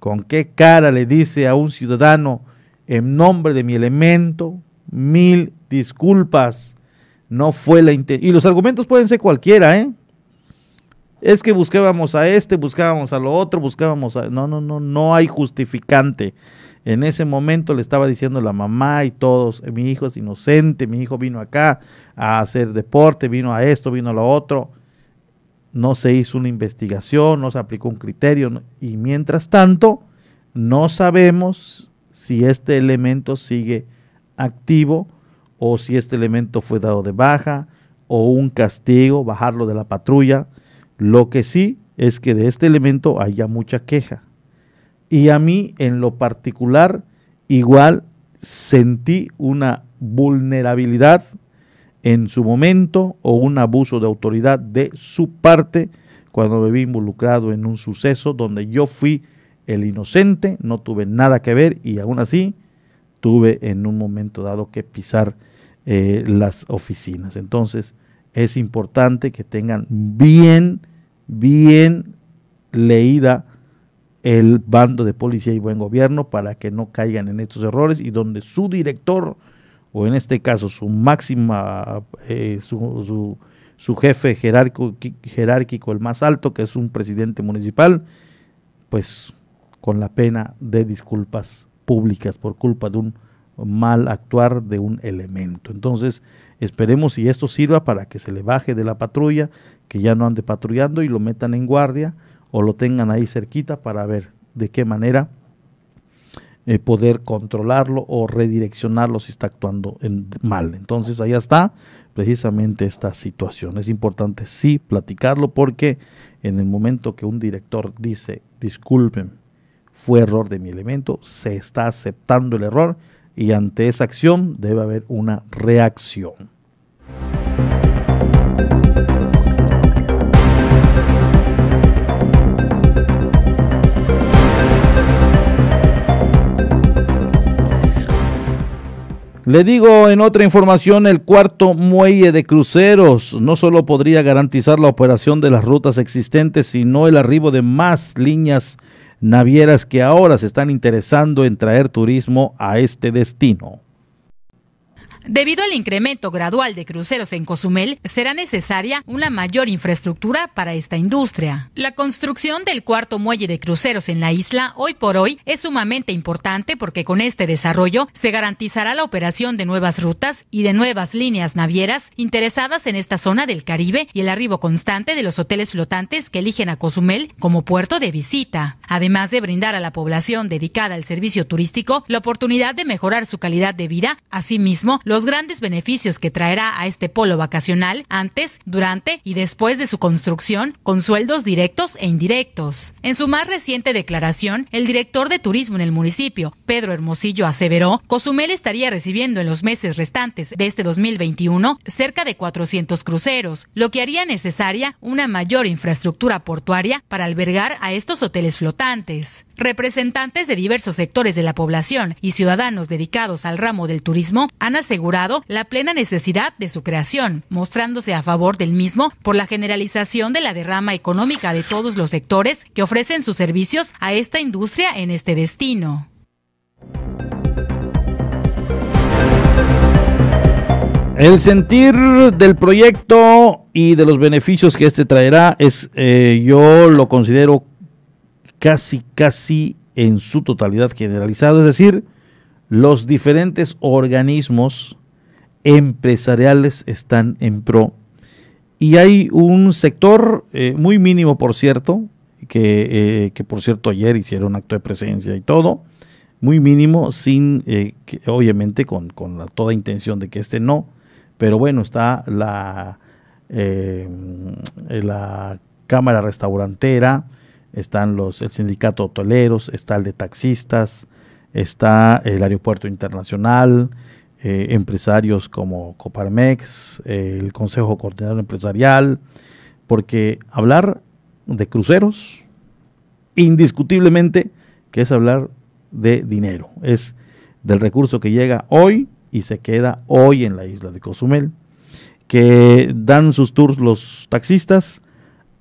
con qué cara le dice a un ciudadano en nombre de mi elemento mil disculpas. No fue la intención. Y los argumentos pueden ser cualquiera, ¿eh? Es que buscábamos a este, buscábamos a lo otro, buscábamos a... No, no, no, no hay justificante. En ese momento le estaba diciendo la mamá y todos, mi hijo es inocente, mi hijo vino acá a hacer deporte, vino a esto, vino a lo otro. No se hizo una investigación, no se aplicó un criterio y mientras tanto no sabemos si este elemento sigue activo o si este elemento fue dado de baja o un castigo, bajarlo de la patrulla lo que sí es que de este elemento haya mucha queja. Y a mí en lo particular igual sentí una vulnerabilidad en su momento o un abuso de autoridad de su parte cuando me vi involucrado en un suceso donde yo fui el inocente, no tuve nada que ver y aún así tuve en un momento dado que pisar eh, las oficinas. Entonces es importante que tengan bien bien leída el bando de policía y buen gobierno para que no caigan en estos errores y donde su director o en este caso su máxima eh, su, su, jefe jerárquico, jerárquico el más alto que es un presidente municipal pues con la pena de disculpas públicas por culpa de un mal actuar de un elemento entonces esperemos si esto sirva para que se le baje de la patrulla que ya no ande patrullando y lo metan en guardia o lo tengan ahí cerquita para ver de qué manera eh, poder controlarlo o redireccionarlo si está actuando en, mal. Entonces ahí está precisamente esta situación. Es importante sí platicarlo porque en el momento que un director dice, disculpen, fue error de mi elemento, se está aceptando el error y ante esa acción debe haber una reacción. Le digo en otra información, el cuarto muelle de cruceros no solo podría garantizar la operación de las rutas existentes, sino el arribo de más líneas navieras que ahora se están interesando en traer turismo a este destino. Debido al incremento gradual de cruceros en Cozumel, será necesaria una mayor infraestructura para esta industria. La construcción del cuarto muelle de cruceros en la isla hoy por hoy es sumamente importante porque con este desarrollo se garantizará la operación de nuevas rutas y de nuevas líneas navieras interesadas en esta zona del Caribe y el arribo constante de los hoteles flotantes que eligen a Cozumel como puerto de visita, además de brindar a la población dedicada al servicio turístico la oportunidad de mejorar su calidad de vida, asimismo los grandes beneficios que traerá a este polo vacacional antes, durante y después de su construcción, con sueldos directos e indirectos. En su más reciente declaración, el director de turismo en el municipio, Pedro Hermosillo, aseveró, Cozumel estaría recibiendo en los meses restantes de este 2021 cerca de 400 cruceros, lo que haría necesaria una mayor infraestructura portuaria para albergar a estos hoteles flotantes. Representantes de diversos sectores de la población y ciudadanos dedicados al ramo del turismo han asegurado la plena necesidad de su creación, mostrándose a favor del mismo por la generalización de la derrama económica de todos los sectores que ofrecen sus servicios a esta industria en este destino. El sentir del proyecto y de los beneficios que este traerá es, eh, yo lo considero casi, casi en su totalidad generalizado, es decir, los diferentes organismos empresariales están en pro. Y hay un sector eh, muy mínimo, por cierto, que, que, por cierto ayer hicieron acto de presencia y todo, muy mínimo, sin, que, obviamente con, con la, toda intención de que este no, pero bueno, está la, la Cámara Restaurantera, están los, el sindicato hoteleros, está el de taxistas, está el aeropuerto internacional, eh, empresarios como Coparmex, el Consejo Coordinador Empresarial, porque hablar de cruceros, indiscutiblemente, que es hablar de dinero, es del recurso que llega hoy y se queda hoy en la isla de Cozumel, que dan sus tours los taxistas,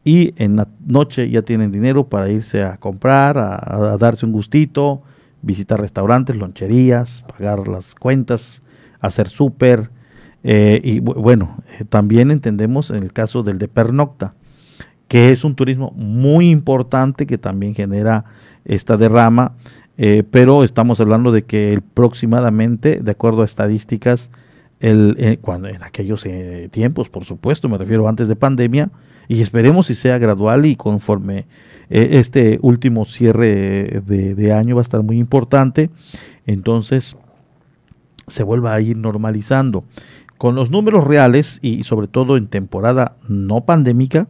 y en la noche ya tienen dinero para irse a comprar, a, darse un gustito, visitar restaurantes, loncherías, pagar las cuentas, hacer súper. Eh, y bueno, eh, también entendemos en el caso del de pernocta, que es un turismo muy importante que también genera esta derrama, eh, pero estamos hablando de que aproximadamente, de acuerdo a estadísticas, el, cuando, en aquellos tiempos, por supuesto, me refiero antes de pandemia, y esperemos si sea gradual y conforme eh, este último cierre de, año va a estar muy importante, entonces se vuelva a ir normalizando. Con los números reales y sobre todo en temporada no pandémica,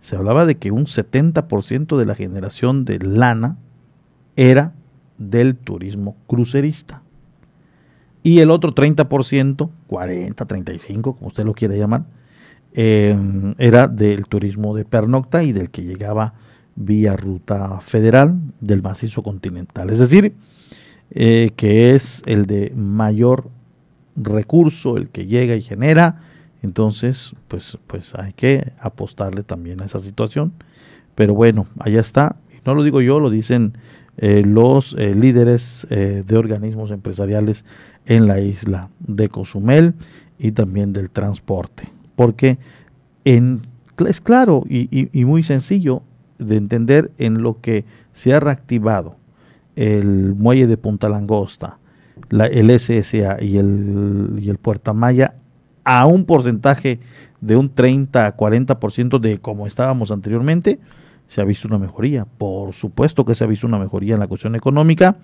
se hablaba de que un 70% de la generación de lana era del turismo crucerista. Y el otro 30%, 40, 35, como usted lo quiere llamar, Em, era del turismo de pernocta y del que llegaba vía ruta federal del macizo continental. Es decir, eh, que es el de mayor recurso, el que llega y genera. Entonces, pues, pues hay que apostarle también a esa situación. Pero bueno, allá está. No lo digo yo, lo dicen eh, los eh, líderes de organismos empresariales en la isla de Cozumel y también del transporte porque en, es claro y, muy sencillo de entender en lo que se ha reactivado el muelle de Punta Langosta, la, el SSA y el, y Puerta Maya a un porcentaje de un 30 a 40% de como estábamos anteriormente, se ha visto una mejoría. Por supuesto que se ha visto una mejoría en la cuestión económica.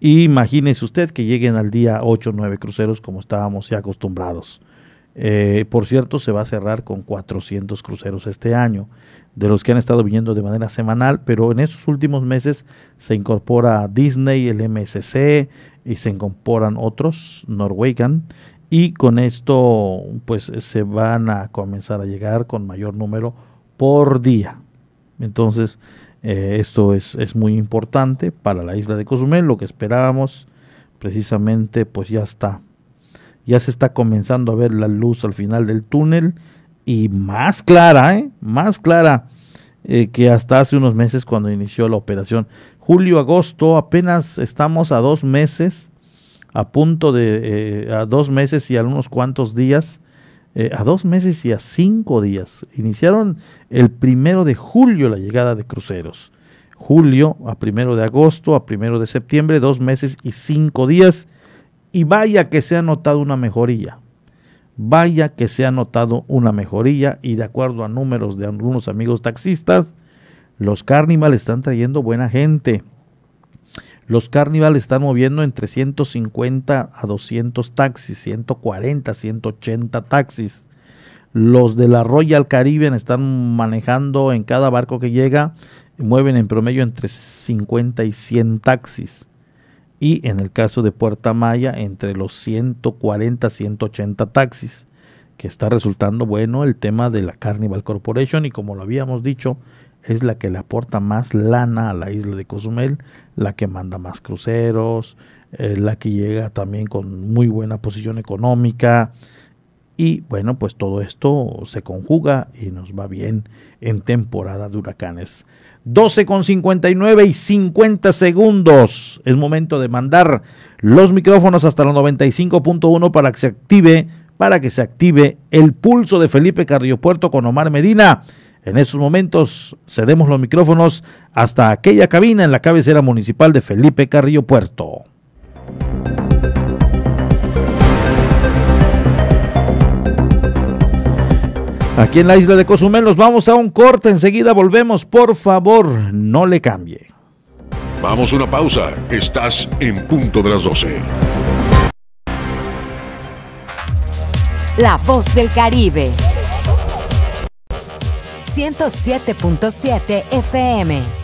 Imagínese usted que lleguen al día 8 o 9 cruceros como estábamos ya acostumbrados. Eh, por cierto, se va a cerrar con 400 cruceros este año, de los que han estado viniendo de manera semanal, pero en esos últimos meses se incorpora Disney, el MSC y se incorporan otros, Norwegian, y con esto pues se van a comenzar a llegar con mayor número por día. Entonces, eh, esto es, es muy importante para la isla de Cozumel, lo que esperábamos precisamente pues ya está ya se está comenzando a ver la luz al final del túnel y más clara, ¿eh? más clara eh, que hasta hace unos meses cuando inició la operación. Julio, agosto, apenas estamos a dos meses, a punto de, eh, a dos meses y a unos cuantos días, a dos meses y a cinco días. Iniciaron el primero de julio la llegada de cruceros. Julio a primero de agosto, a primero de septiembre, dos meses y cinco días y vaya que se ha notado una mejoría. Vaya que se ha notado una mejoría y de acuerdo a números de algunos amigos taxistas, los Carnival están trayendo buena gente. Los Carnival están moviendo entre 150 a 200 taxis, 140, 180 taxis. Los de la Royal Caribbean están manejando en cada barco que llega, mueven en promedio entre 50 y 100 taxis y en el caso de Puerta Maya entre los 140 180 taxis que está resultando bueno el tema de la Carnival Corporation y como lo habíamos dicho es la que le aporta más lana a la isla de Cozumel, la que manda más cruceros, eh, la que llega también con muy buena posición económica y bueno pues todo esto se conjuga y nos va bien en temporada de huracanes. 12 con 59 y 50 segundos. Es momento de mandar los micrófonos hasta los 95.1 para que se active, para que se active el pulso de Felipe Carrillo Puerto con Omar Medina. En esos momentos cedemos los micrófonos hasta aquella cabina en la cabecera municipal de Felipe Carrillo Puerto. Aquí en la isla de Cozumel nos vamos a un corte, enseguida volvemos, por favor, no le cambie. Vamos a una pausa, estás en punto de las 12. La voz del Caribe. 107.7 FM.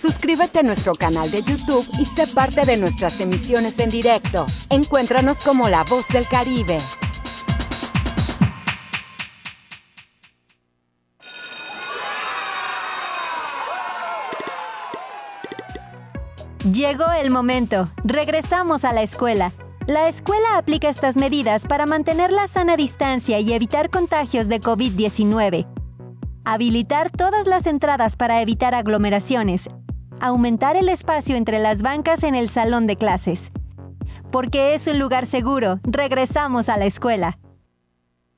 Suscríbete a nuestro canal de YouTube y sé parte de nuestras emisiones en directo. Encuéntranos como La Voz del Caribe. Llegó el momento. Regresamos a la escuela. La escuela aplica estas medidas para mantener la sana distancia y evitar contagios de COVID-19. Habilitar todas las entradas para evitar aglomeraciones. Aumentar el espacio entre las bancas en el salón de clases. Porque es un lugar seguro, regresamos a la escuela.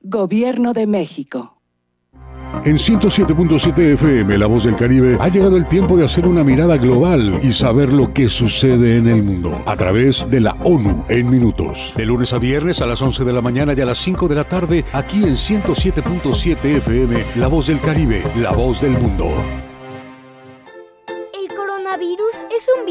Gobierno de México. En 107.7 FM, La Voz del Caribe, ha llegado el tiempo de hacer una mirada global y saber lo que sucede en el mundo a través de la ONU en minutos. De lunes a viernes a las 11 de la mañana y a las 5 de la tarde, aquí en 107.7 FM, La Voz del Caribe, la voz del mundo.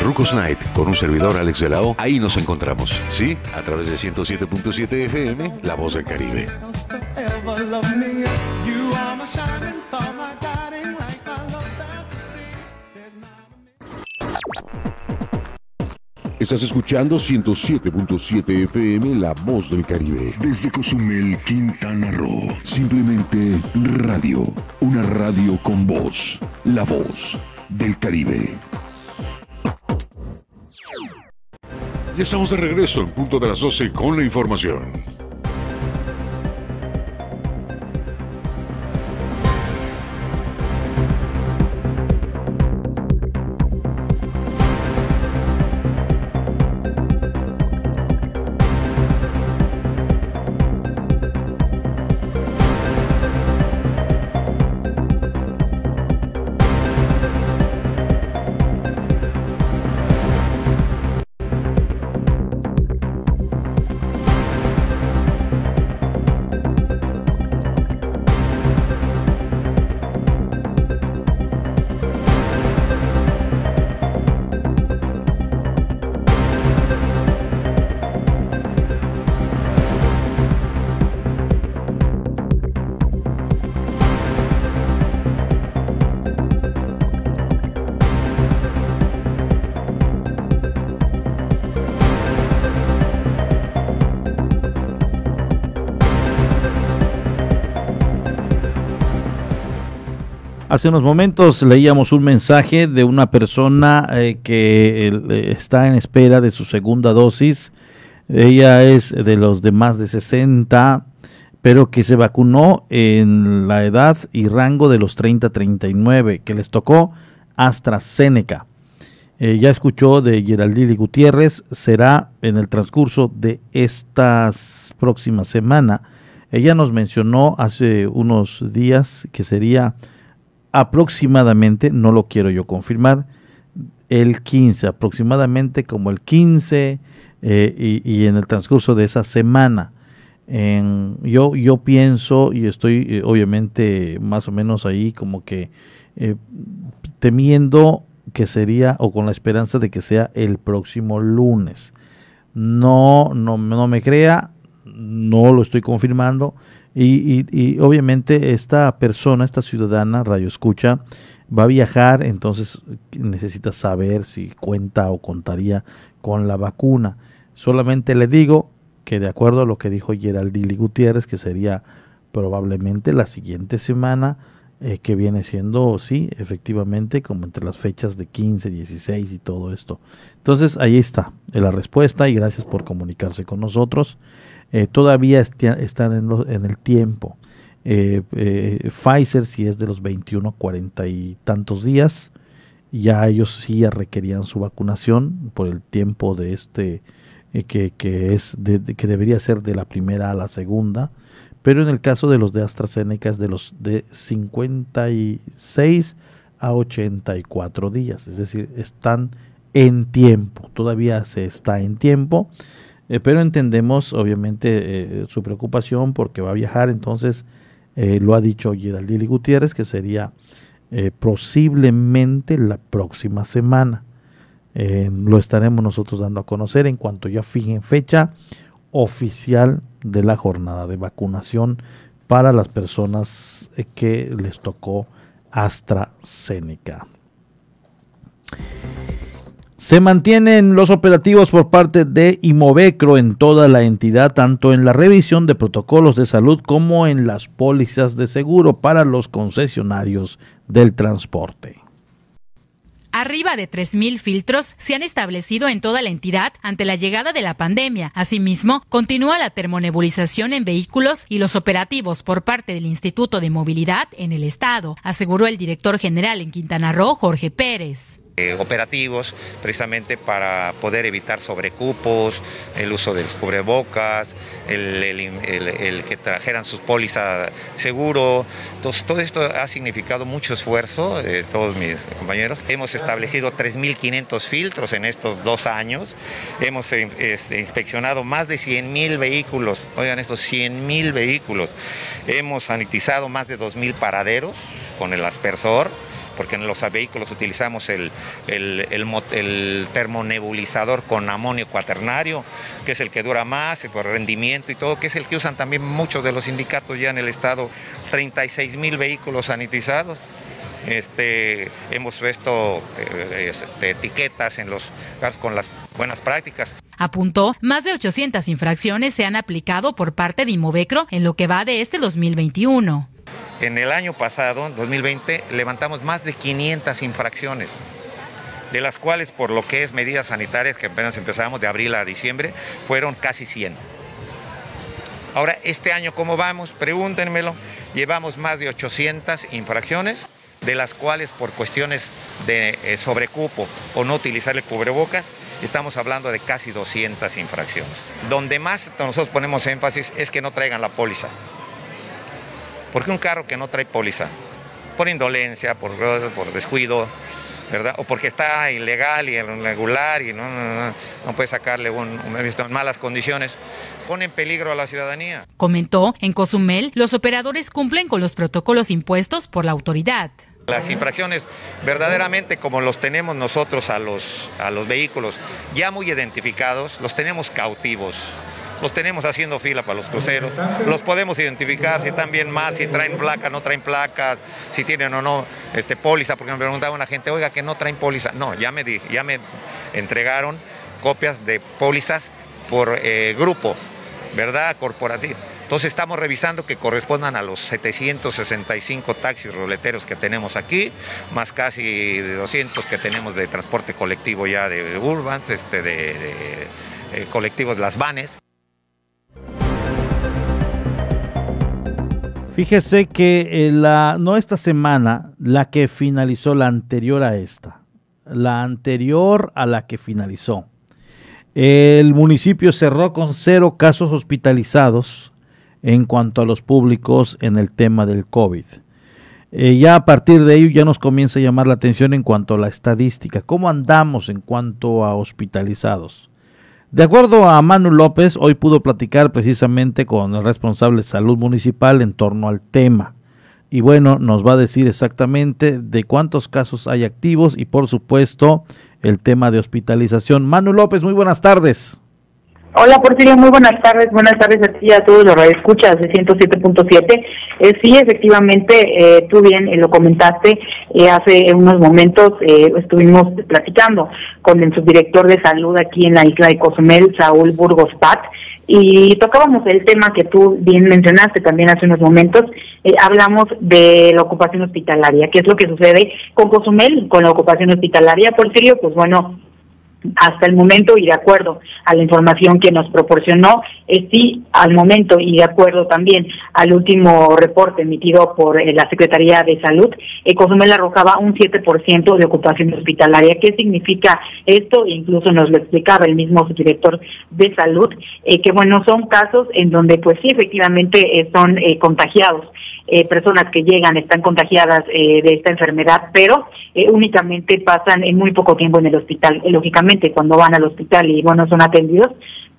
Rucos Night, con un servidor Alex de la. Ahí nos encontramos, ¿sí? A través de 107.7 FM, La Voz del Caribe. Estás escuchando 107.7 FM La Voz del Caribe. Desde Cozumel, Quintana Roo. Simplemente radio. Una radio con voz. La Voz del Caribe. Ya estamos de regreso en punto de las 12 con la información. Hace unos momentos leíamos un mensaje de una persona eh, que eh, está en espera de su segunda dosis. Ella es de los de más de 60, pero que se vacunó en la edad y rango de los 30 a 39, que les tocó AstraZeneca. Eh, ya escuchó de Geraldine Gutiérrez, será en el transcurso de estas próximas semanas. Ella nos mencionó hace unos días que sería aproximadamente, no lo quiero yo confirmar, el 15, aproximadamente como el 15 eh, y, en el transcurso de esa semana. yo, yo pienso y estoy eh, obviamente más o menos ahí como que eh, temiendo que sería o con la esperanza de que sea el próximo lunes. No, no, no me crea, no lo estoy confirmando, y, obviamente esta persona, esta ciudadana, Radio Escucha, va a viajar, entonces necesita saber si cuenta o contaría con la vacuna. Solamente le digo que de acuerdo a lo que dijo Geraldine Gutiérrez, que sería probablemente la siguiente semana, eh, que viene siendo, sí, efectivamente, como entre las fechas de 15, 16 y todo esto. Entonces, ahí está la respuesta y gracias por comunicarse con nosotros. Eh, todavía están en, el tiempo. Eh, eh, Pfizer, si es de los 21 40 y tantos días, ya ellos sí requerían su vacunación por el tiempo de este que, es que debería ser de la primera a la segunda, pero en el caso de los de AstraZeneca es de los de 56 a 84 días, es decir, están en tiempo, todavía se está en tiempo eh, pero entendemos obviamente eh, su preocupación porque va a viajar, entonces eh, lo ha dicho Geraldine Gutiérrez que sería posiblemente la próxima semana. lo estaremos nosotros dando a conocer en cuanto ya fijen fecha oficial de la jornada de vacunación para las personas que les tocó AstraZeneca. Se mantienen los operativos por parte de Imovecro en toda la entidad, tanto en la revisión de protocolos de salud como en las pólizas de seguro para los concesionarios del transporte. Arriba de 3.000 filtros se han establecido en toda la entidad ante la llegada de la pandemia. Asimismo, continúa la termonebulización en vehículos y los operativos por parte del Instituto de Movilidad en el Estado, aseguró el director general en Quintana Roo, Jorge Pérez. Eh, operativos precisamente para poder evitar sobrecupos, el uso de cubrebocas, el, que trajeran sus pólizas seguro. Todo esto ha significado mucho esfuerzo de todos mis compañeros. Hemos establecido 3.500 filtros en estos dos años. Hemos eh, este, inspeccionado más de 100.000 vehículos. Oigan, estos 100.000 vehículos. Hemos sanitizado más de 2.000 paraderos con el aspersor porque en los vehículos utilizamos el, termonebulizador con amonio cuaternario, que es el que dura más, por rendimiento y todo, que es el que usan también muchos de los sindicatos ya en el estado, 36 mil vehículos sanitizados. Este, hemos visto eh, este, etiquetas en los con las buenas prácticas. Apuntó, más de 800 infracciones se han aplicado por parte de Imovecro en lo que va de este 2021. En el año pasado, en 2020, levantamos más de 500 infracciones, de las cuales por lo que es medidas sanitarias, que apenas empezamos de abril a diciembre, fueron casi 100. Ahora, este año, ¿cómo vamos? Pregúntenmelo. Llevamos más de 800 infracciones, de las cuales por cuestiones de eh, sobrecupo o no utilizar el cubrebocas, estamos hablando de casi 200 infracciones. Donde más nosotros ponemos énfasis es que no traigan la póliza. Porque un carro que no trae póliza, por indolencia, por, por descuido, ¿verdad? O porque está ilegal y irregular y no, no, puede sacarle un, visto en malas condiciones, pone en peligro a la ciudadanía. Comentó, en Cozumel, los operadores cumplen con los protocolos impuestos por la autoridad. Las infracciones verdaderamente como los tenemos nosotros a los, a los vehículos ya muy identificados, los tenemos cautivos los tenemos haciendo fila para los cruceros, los podemos identificar si están bien mal, si traen placas, no traen placas, si tienen o no este, póliza, porque me preguntaba una gente, oiga, que no traen póliza. No, ya me, ya me entregaron copias de pólizas por eh, grupo. ¿verdad? Corporativa. Entonces estamos revisando que correspondan a los 765 taxis roleteros que tenemos aquí, más casi 200 que tenemos de transporte colectivo ya de Urban, este, de, eh, colectivos Las Vanes. Fíjese que eh, la, no esta semana, la que finalizó, la anterior a esta, la anterior a la que finalizó, el municipio cerró con cero casos hospitalizados en cuanto a los públicos en el tema del COVID. Eh, ya a partir de ello ya nos comienza a llamar la atención en cuanto a la estadística. ¿Cómo andamos en cuanto a hospitalizados? De acuerdo a Manu López, hoy pudo platicar precisamente con el responsable de salud municipal en torno al tema. Y bueno, nos va a decir exactamente de cuántos casos hay activos y por supuesto el tema de hospitalización. Manu López, muy buenas tardes. Hola Porfirio, muy buenas tardes, buenas tardes a ti y a todos los radioescuchas de 107.7. Eh, sí, efectivamente, eh, tú bien eh, lo comentaste, eh, hace unos momentos estuvimos platicando con el subdirector de salud aquí en la isla de Cozumel, Saúl Burgos Pat, y tocábamos el tema que tú bien mencionaste también hace unos momentos, hablamos de la ocupación hospitalaria, qué es lo que sucede con Cozumel, con la ocupación hospitalaria, Porfirio, pues bueno, hasta el momento y de acuerdo a la información que nos proporcionó, eh, sí, al momento y de acuerdo también al último reporte emitido por eh, la Secretaría de Salud, eh, Cozumel arrojaba un 7% de ocupación hospitalaria. ¿Qué significa esto? Incluso nos lo explicaba el mismo director de Salud, eh, que bueno, son casos en donde pues sí, efectivamente son contagiados. Personas que llegan están contagiadas de esta enfermedad, pero únicamente pasan en muy poco tiempo en el hospital. lógicamente cuando van al hospital y bueno son atendidos,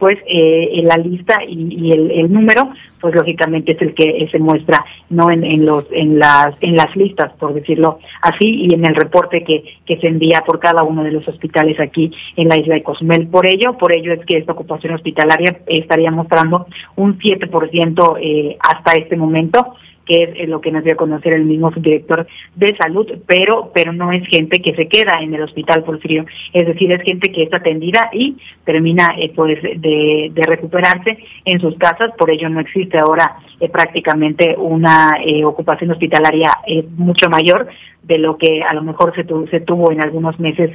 pues eh, la lista y, el, número, pues lógicamente es el que se muestra no en, los en las en las listas por decirlo así y en el reporte que, que se envía por cada uno de los hospitales aquí en la isla de Cozumel. Por ello, por ello es que esta ocupación hospitalaria estaría mostrando un 7% eh, hasta este momento que es eh, lo que nos dio a conocer el mismo subdirector de salud, pero pero no es gente que se queda en el hospital por frío, es decir, es gente que es atendida y termina eh, pues de, recuperarse en sus casas, por ello no existe ahora eh, prácticamente una ocupación hospitalaria mucho mayor de lo que a lo mejor se, se tuvo en algunos meses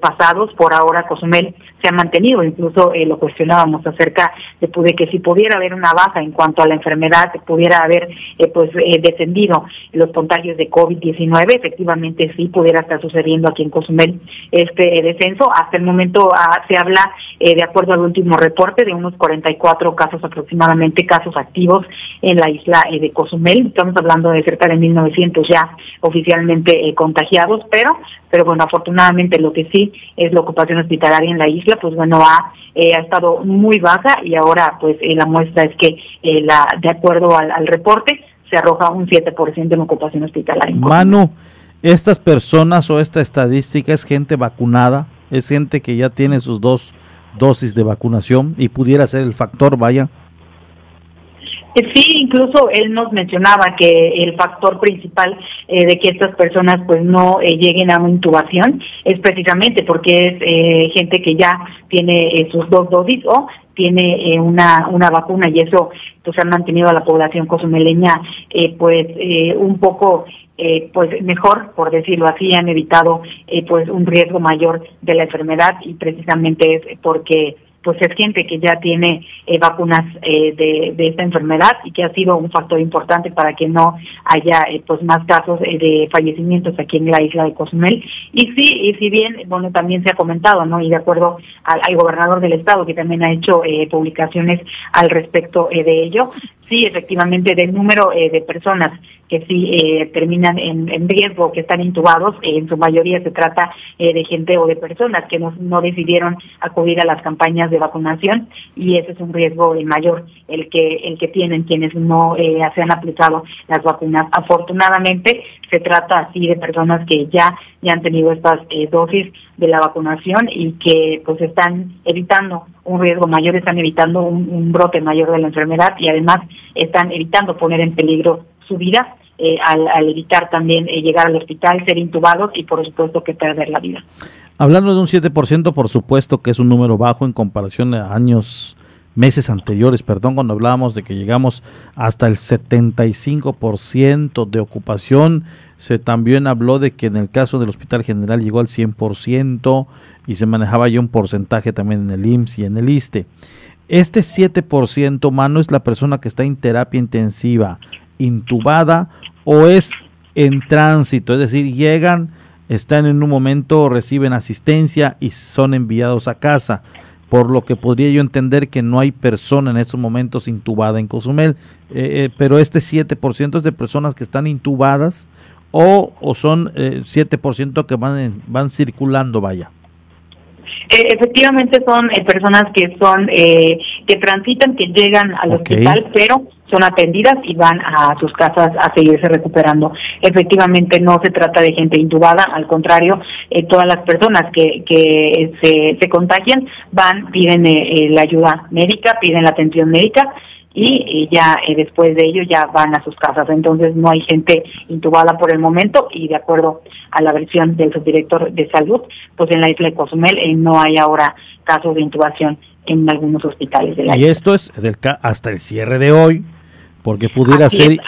pasados. Por ahora Cozumel se ha mantenido, incluso lo cuestionábamos acerca de, de, que si pudiera haber una baja en cuanto a la enfermedad, pudiera haber pues eh, descendido los contagios de COVID-19. Efectivamente, sí pudiera estar sucediendo aquí en Cozumel este descenso. Hasta el momento ah, se habla, eh, de acuerdo al último reporte, de unos 44 casos aproximadamente, casos activos en la isla eh, de Cozumel. Estamos hablando de cerca de 1.900 ya oficialmente eh, contagiados, pero, pero bueno, afortunadamente lo que sí es la ocupación hospitalaria en la isla, pues bueno, ha, ha estado muy baja y ahora pues la muestra es que la de acuerdo al, al reporte, se arroja un 7% en ocupación hospitalaria. Manu, estas personas o esta estadística es gente vacunada, es gente que ya tiene sus dos dosis de vacunación y pudiera ser el factor, vaya. Eh, sí, incluso él nos mencionaba que el factor principal eh, de que estas personas pues no eh, lleguen a una intubación es precisamente porque es gente que ya tiene sus dos dosis o tiene una, una vacuna y eso pues ha mantenido a la población cozumeleña pues un poco pues mejor por decirlo así han evitado pues un riesgo mayor de la enfermedad y precisamente es porque pues es gente que ya tiene eh, vacunas eh, de, de, esta enfermedad y que ha sido un factor importante para que no haya eh, pues más casos de fallecimientos aquí en la isla de Cozumel. Y sí y si bien bueno también se ha comentado no y de acuerdo al, al gobernador del estado que también ha hecho publicaciones al respecto de ello sí efectivamente del número de personas que sí eh, terminan en, riesgo, que están intubados, eh, en su mayoría se trata eh, de gente o de personas que no, no decidieron acudir a las campañas de vacunación y ese es un riesgo mayor el que el que tienen quienes no se han aplicado las vacunas. Afortunadamente se trata así de personas que ya ya han tenido estas dosis de la vacunación y que pues están evitando un riesgo mayor, están evitando un, brote mayor de la enfermedad y además están evitando poner en peligro su vida eh, al, evitar también eh, llegar al hospital, ser intubados y por supuesto que perder la vida. Hablando de un 7%, por supuesto que es un número bajo en comparación a años meses anteriores, perdón, cuando hablábamos de que llegamos hasta el 75% de ocupación, se también habló de que en el caso del Hospital General llegó al 100% y se manejaba ya un porcentaje también en el IMSS y en el ISTE. Este 7%, mano, es la persona que está en terapia intensiva, intubada o es en tránsito, es decir, llegan, están en un momento, reciben asistencia y son enviados a casa, por lo que podría yo entender que no hay persona en estos momentos intubada en Cozumel, eh, eh, pero este 7% es de personas que están intubadas o, son eh, 7% que van, van circulando, vaya. Eh, efectivamente son eh, personas que son eh, que transitan, que llegan al hospital, pero son atendidas y van a sus casas a seguirse recuperando. Efectivamente no se trata de gente intubada, al contrario, todas las personas que, que se, se contagian van, piden la ayuda médica, piden la atención médica y, ya eh, después de ello ya van a sus casas. Entonces no hay gente intubada por el momento y de acuerdo a la versión del subdirector de salud, pues en la isla de Cozumel eh, no hay ahora casos de intubación en algunos hospitales de la isla. Y esto es del, hasta el cierre de hoy, porque pudiera ser...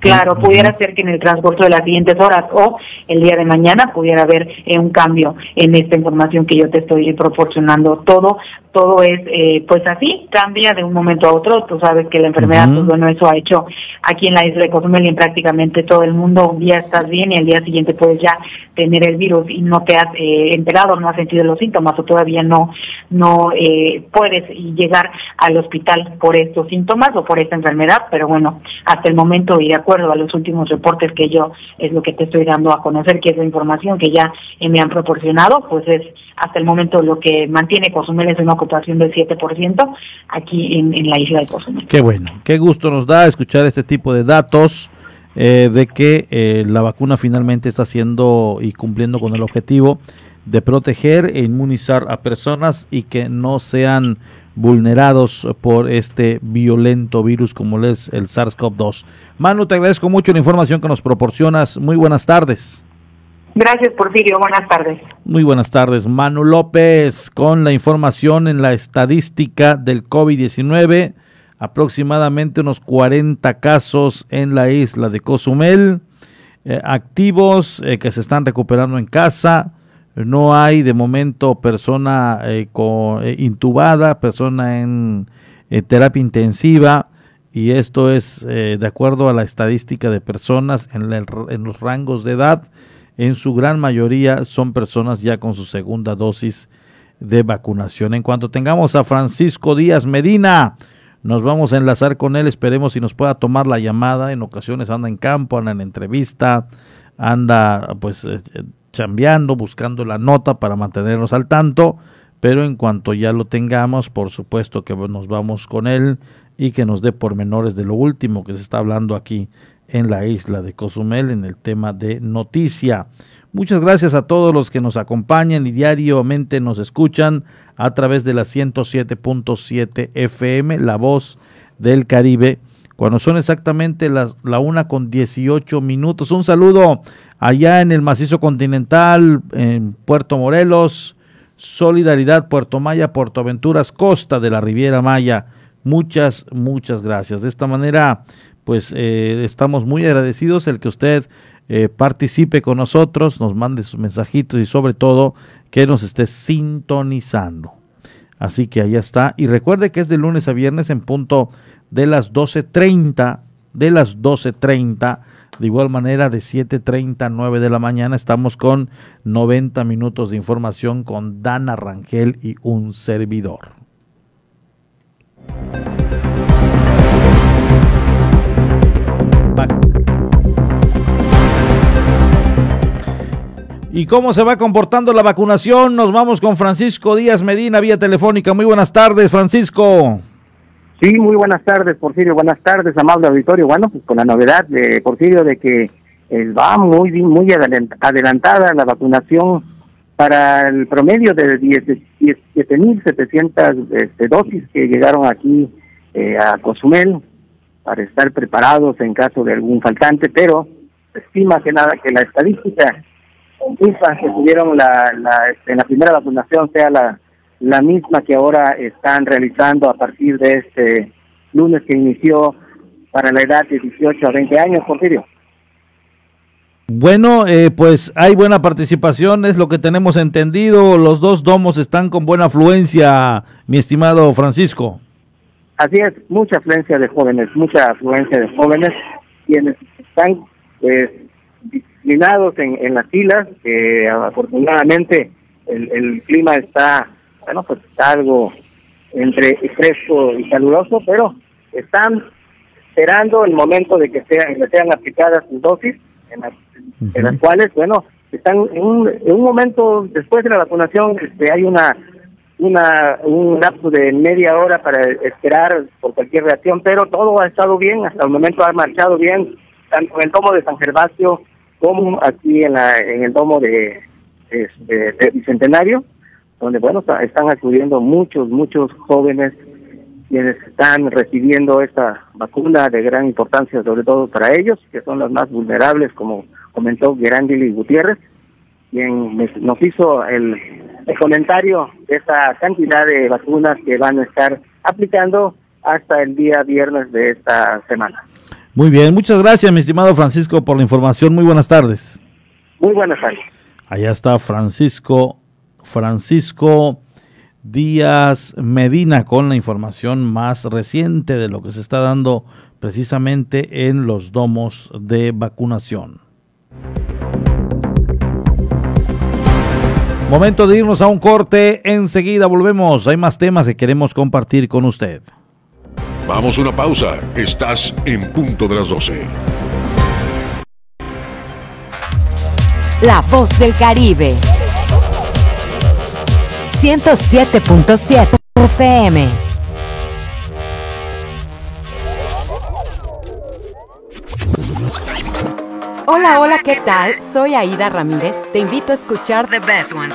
claro, pudiera ser que en el transcurso de las siguientes horas o el día de mañana pudiera haber eh, un cambio en esta información que yo te estoy proporcionando. Todo todo es eh, pues así, cambia de un momento a otro. Tú sabes que la enfermedad, pues bueno, eso ha hecho aquí en la isla de Cozumel y en prácticamente todo el mundo. Un día estás bien y al día siguiente puedes ya tener el virus y no te has eh, enterado, no has sentido los síntomas o todavía no, no eh, puedes llegar al hospital por estos síntomas o por esta enfermedad. Pero bueno, hasta el momento y de acuerdo a los últimos reportes que yo es lo que te estoy dando a conocer, que es la información que ya me han proporcionado, pues es hasta el momento lo que mantiene Cozumel es una ocupación del 7% aquí en, la isla de Cozumel. Qué bueno, qué gusto nos da escuchar este tipo de datos eh, de que eh, la vacuna finalmente está haciendo y cumpliendo con el objetivo de proteger e inmunizar a personas y que no sean vulnerados por este violento virus como es el SARS-CoV-2. Manu, te agradezco mucho la información que nos proporcionas. Muy buenas tardes. Gracias, Porfirio. Buenas tardes. Muy buenas tardes. Manu López con la información en la estadística del COVID-19. Aproximadamente unos 40 casos en la isla de Cozumel. Eh, activos eh, que se están recuperando en casa. No hay de momento persona eh, intubada, persona en terapia intensiva. Y esto es de acuerdo a la estadística de personas en, en los rangos de edad en su gran mayoría son personas ya con su segunda dosis de vacunación. En cuanto tengamos a Francisco Díaz Medina, nos vamos a enlazar con él, esperemos si nos pueda tomar la llamada. En ocasiones anda en campo, anda en entrevista, anda pues eh, chambeando, buscando la nota para mantenernos al tanto, pero en cuanto ya lo tengamos, por supuesto que nos vamos con él y que nos dé pormenores de lo último que se está hablando aquí en la isla de Cozumel en el tema de noticia. Muchas gracias a todos los que nos acompañan y diariamente nos escuchan a través de la 107.7 FM, La Voz del Caribe, cuando son exactamente las, la una con 18 minutos. Un saludo allá en el macizo continental, en Puerto Morelos, Solidaridad, Puerto Maya, Puerto Aventuras, Costa de la Riviera Maya. Muchas, muchas gracias. De esta manera pues eh, estamos muy agradecidos el que usted eh, participe con nosotros, nos mande sus mensajitos y sobre todo que nos esté sintonizando. Así que allá está. Y recuerde que es de lunes a viernes en punto de las 12.30, de las 12.30. De igual manera, de 7.30 a 9 de la mañana estamos con 90 minutos de información con Dana Rangel y un servidor. ¿Y cómo se va comportando la vacunación? Nos vamos con Francisco Díaz Medina, vía telefónica. Muy buenas tardes, Francisco. Sí, muy buenas tardes, Porfirio. Buenas tardes, amable auditorio. Bueno, pues con la novedad de Porfirio de que eh, va muy muy adelantada la vacunación para el promedio de 17.700 este, dosis que llegaron aquí eh, a Cozumel para estar preparados en caso de algún faltante, pero estima que nada que la estadística que tuvieron la, la, en la primera vacunación sea la, la misma que ahora están realizando a partir de este lunes que inició para la edad de 18 a 20 años, Porfirio. Bueno, eh, pues hay buena participación, es lo que tenemos entendido. Los dos domos están con buena afluencia, mi estimado Francisco. Así es, mucha afluencia de jóvenes, mucha afluencia de jóvenes quienes están pues, disciplinados en, en las filas. que afortunadamente el, el clima está, bueno, pues está algo entre fresco y caluroso, pero están esperando el momento de que sean, que sean aplicadas sus dosis en las, en las cuales, bueno, están en un, en un momento después de la vacunación, este, hay una una un lapso de media hora para esperar por cualquier reacción, pero todo ha estado bien, hasta el momento ha marchado bien, tanto en el domo de San Gervasio como aquí en la en el domo de, este, de Bicentenario, donde bueno están acudiendo muchos muchos jóvenes quienes están recibiendo esta vacuna de gran importancia, sobre todo para ellos, que son los más vulnerables, como comentó Gerandili Gutiérrez, quien nos hizo el, el comentario de esta cantidad de vacunas que van a estar aplicando hasta el día viernes de esta semana. Muy bien, muchas gracias, mi estimado Francisco, por la información. Muy buenas tardes. Muy buenas tardes. Allá está Francisco, Francisco Díaz Medina con la información más reciente de lo que se está dando precisamente en los domos de vacunación. Momento de irnos a un corte, enseguida volvemos, hay más temas que queremos compartir con usted. Vamos a una pausa, estás en punto de las 12. La voz del Caribe. 107.7 FM. Hola, hola, ¿qué tal? Soy Aida Ramírez. Te invito a escuchar The Best Ones.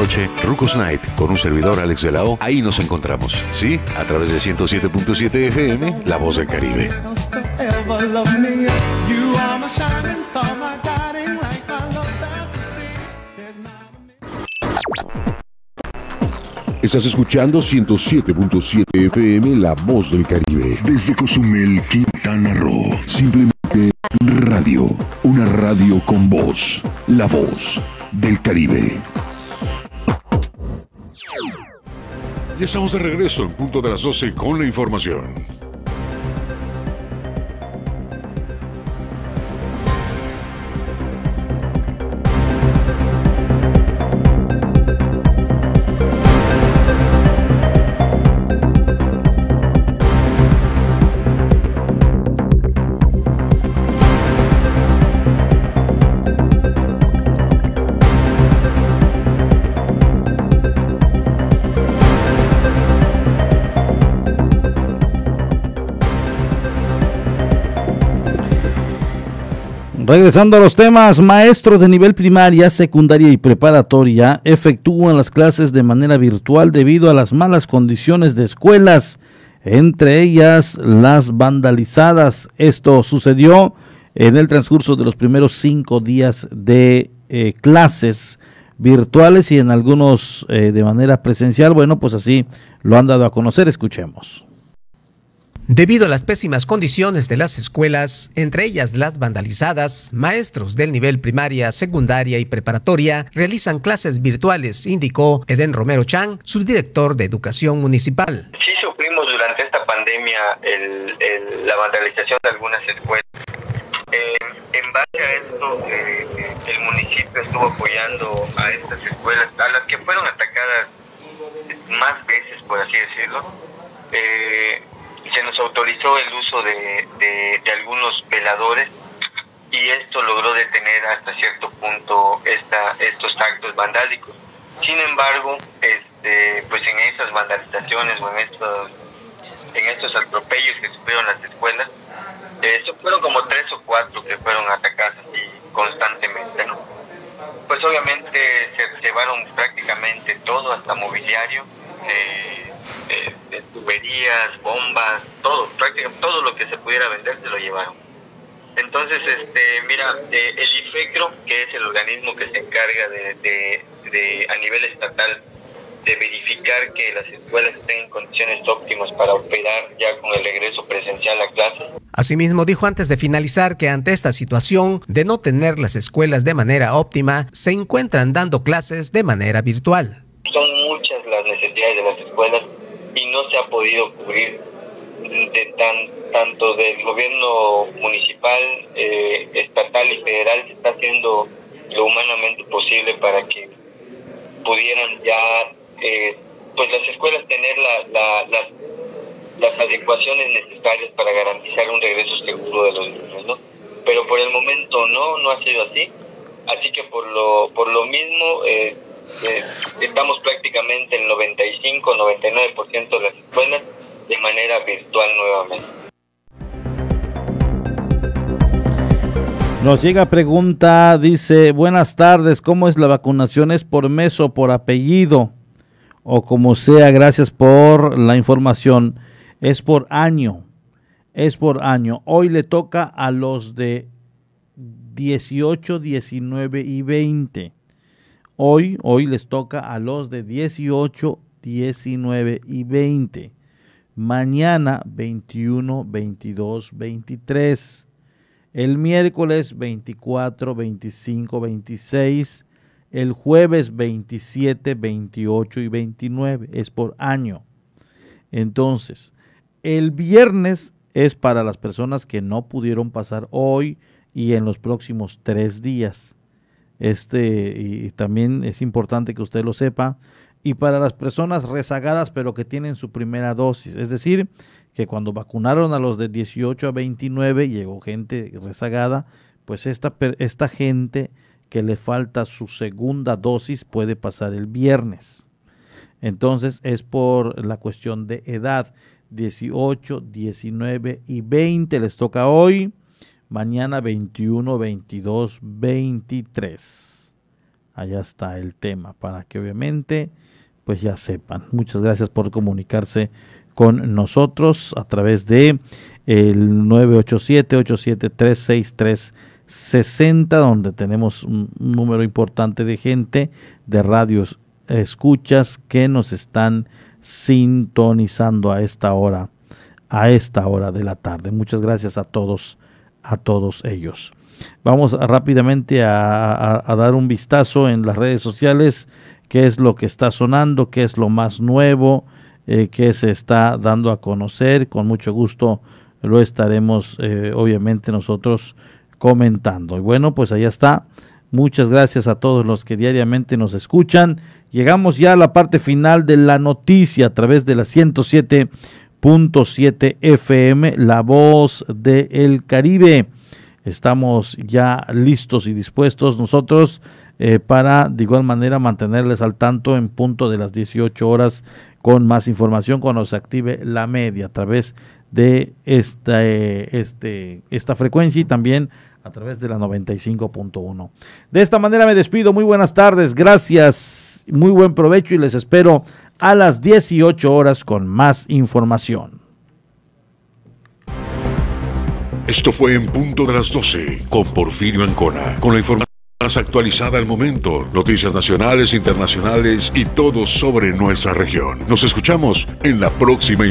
noche, Rucos Night, con un servidor Alex de la. Ahí nos encontramos, ¿sí? A través de 107.7 FM, La Voz del Caribe. Estás escuchando 107.7 FM La Voz del Caribe. Desde Cozumel, Quintana Roo. Simplemente radio. Una radio con voz. La Voz del Caribe. Ya estamos de regreso en punto de las 12 con la información. Regresando a los temas, maestros de nivel primaria, secundaria y preparatoria efectúan las clases de manera virtual debido a las malas condiciones de escuelas, entre ellas las vandalizadas. Esto sucedió en el transcurso de los primeros cinco días de eh, clases virtuales y en algunos eh, de manera presencial. Bueno, pues así lo han dado a conocer. Escuchemos. Debido a las pésimas condiciones de las escuelas, entre ellas las vandalizadas, maestros del nivel primaria, secundaria y preparatoria realizan clases virtuales, indicó Eden Romero Chan, subdirector de Educación Municipal. Sí sufrimos durante esta pandemia la vandalización de algunas escuelas. Eh, en base a esto, eh, el municipio estuvo apoyando a estas escuelas, a las que fueron atacadas más veces, por así decirlo. Eh, se nos autorizó el uso de, de, algunos veladores y esto logró detener hasta cierto punto esta, estos actos vandálicos. Sin embargo, este, pues en esas vandalizaciones o en estos, en estos atropellos que sufrieron las escuelas, eh, fueron como tres o cuatro que fueron atacadas así constantemente, ¿no? Pues obviamente se llevaron prácticamente todo, hasta mobiliario. Eh, de, tuberías, bombas, todo, prácticamente todo lo que se pudiera vender se lo llevaron. Entonces, este, mira, eh, el IFECRO, que es el organismo que se encarga de, de, a nivel estatal de verificar que las escuelas estén en condiciones óptimas para operar ya con el regreso presencial a clases. Asimismo, dijo antes de finalizar que ante esta situación de no tener las escuelas de manera óptima, se encuentran dando clases de manera virtual. Son muchas las necesidades de las escuelas y no se ha podido cubrir de tan, tanto del gobierno municipal, eh, estatal y federal se está haciendo lo humanamente posible para que pudieran ya eh, pues las escuelas tener la, las, las adecuaciones necesarias para garantizar un regreso seguro de los niños, ¿no? Pero por el momento no, no ha sido así. Así que por lo, por lo mismo eh, eh, estamos prácticamente en 95-99% de las escuelas de manera virtual nuevamente. Nos llega pregunta, dice, buenas tardes, ¿cómo es la vacunación? ¿Es por mes o por apellido? O como sea, gracias por la información. Es por año, es por año. Hoy le toca a los de 18, 19 y 20. Hoy, hoy les toca a los de 18, 19 y 20. Mañana 21, 22, 23. El miércoles 24, 25, 26. El jueves 27, 28 y 29. Es por año. Entonces, el viernes es para las personas que no pudieron pasar hoy y en los próximos tres días. Este, y también es importante que usted lo sepa. Y para las personas rezagadas, pero que tienen su primera dosis, es decir, que cuando vacunaron a los de 18 a 29, llegó gente rezagada, pues esta, esta gente que le falta su segunda dosis puede pasar el viernes. Entonces es por la cuestión de edad. 18, 19 y 20 les toca hoy mañana 21, 22, 23. Allá está el tema, para que obviamente pues ya sepan. Muchas gracias por comunicarse con nosotros a través de el 987-873-6360, donde tenemos un número importante de gente de radios escuchas que nos están sintonizando a esta hora, a esta hora de la tarde. Muchas gracias a todos, a todos ellos. Vamos rápidamente a, dar un vistazo en las redes sociales, qué es lo que está sonando, qué es lo más nuevo, eh, qué se está dando a conocer. Con mucho gusto lo estaremos, eh, obviamente, nosotros comentando. Y bueno, pues allá está. Muchas gracias a todos los que diariamente nos escuchan. Llegamos ya a la parte final de la noticia a través de la 107.7 FM, La Voz del el Caribe. Estamos ya listos y dispuestos nosotros eh, para de igual manera mantenerles al tanto en punto de las 18 horas con más información cuando se active la media a través de esta, eh, este, esta frecuencia y también a través de la 95.1. De esta manera me despido. Muy buenas tardes. Gracias. Muy buen provecho y les espero a las 18 horas con más información. Esto fue en punto de las 12 con Porfirio Ancona, con la información más actualizada al momento, noticias nacionales, internacionales y todo sobre nuestra región. Nos escuchamos en la próxima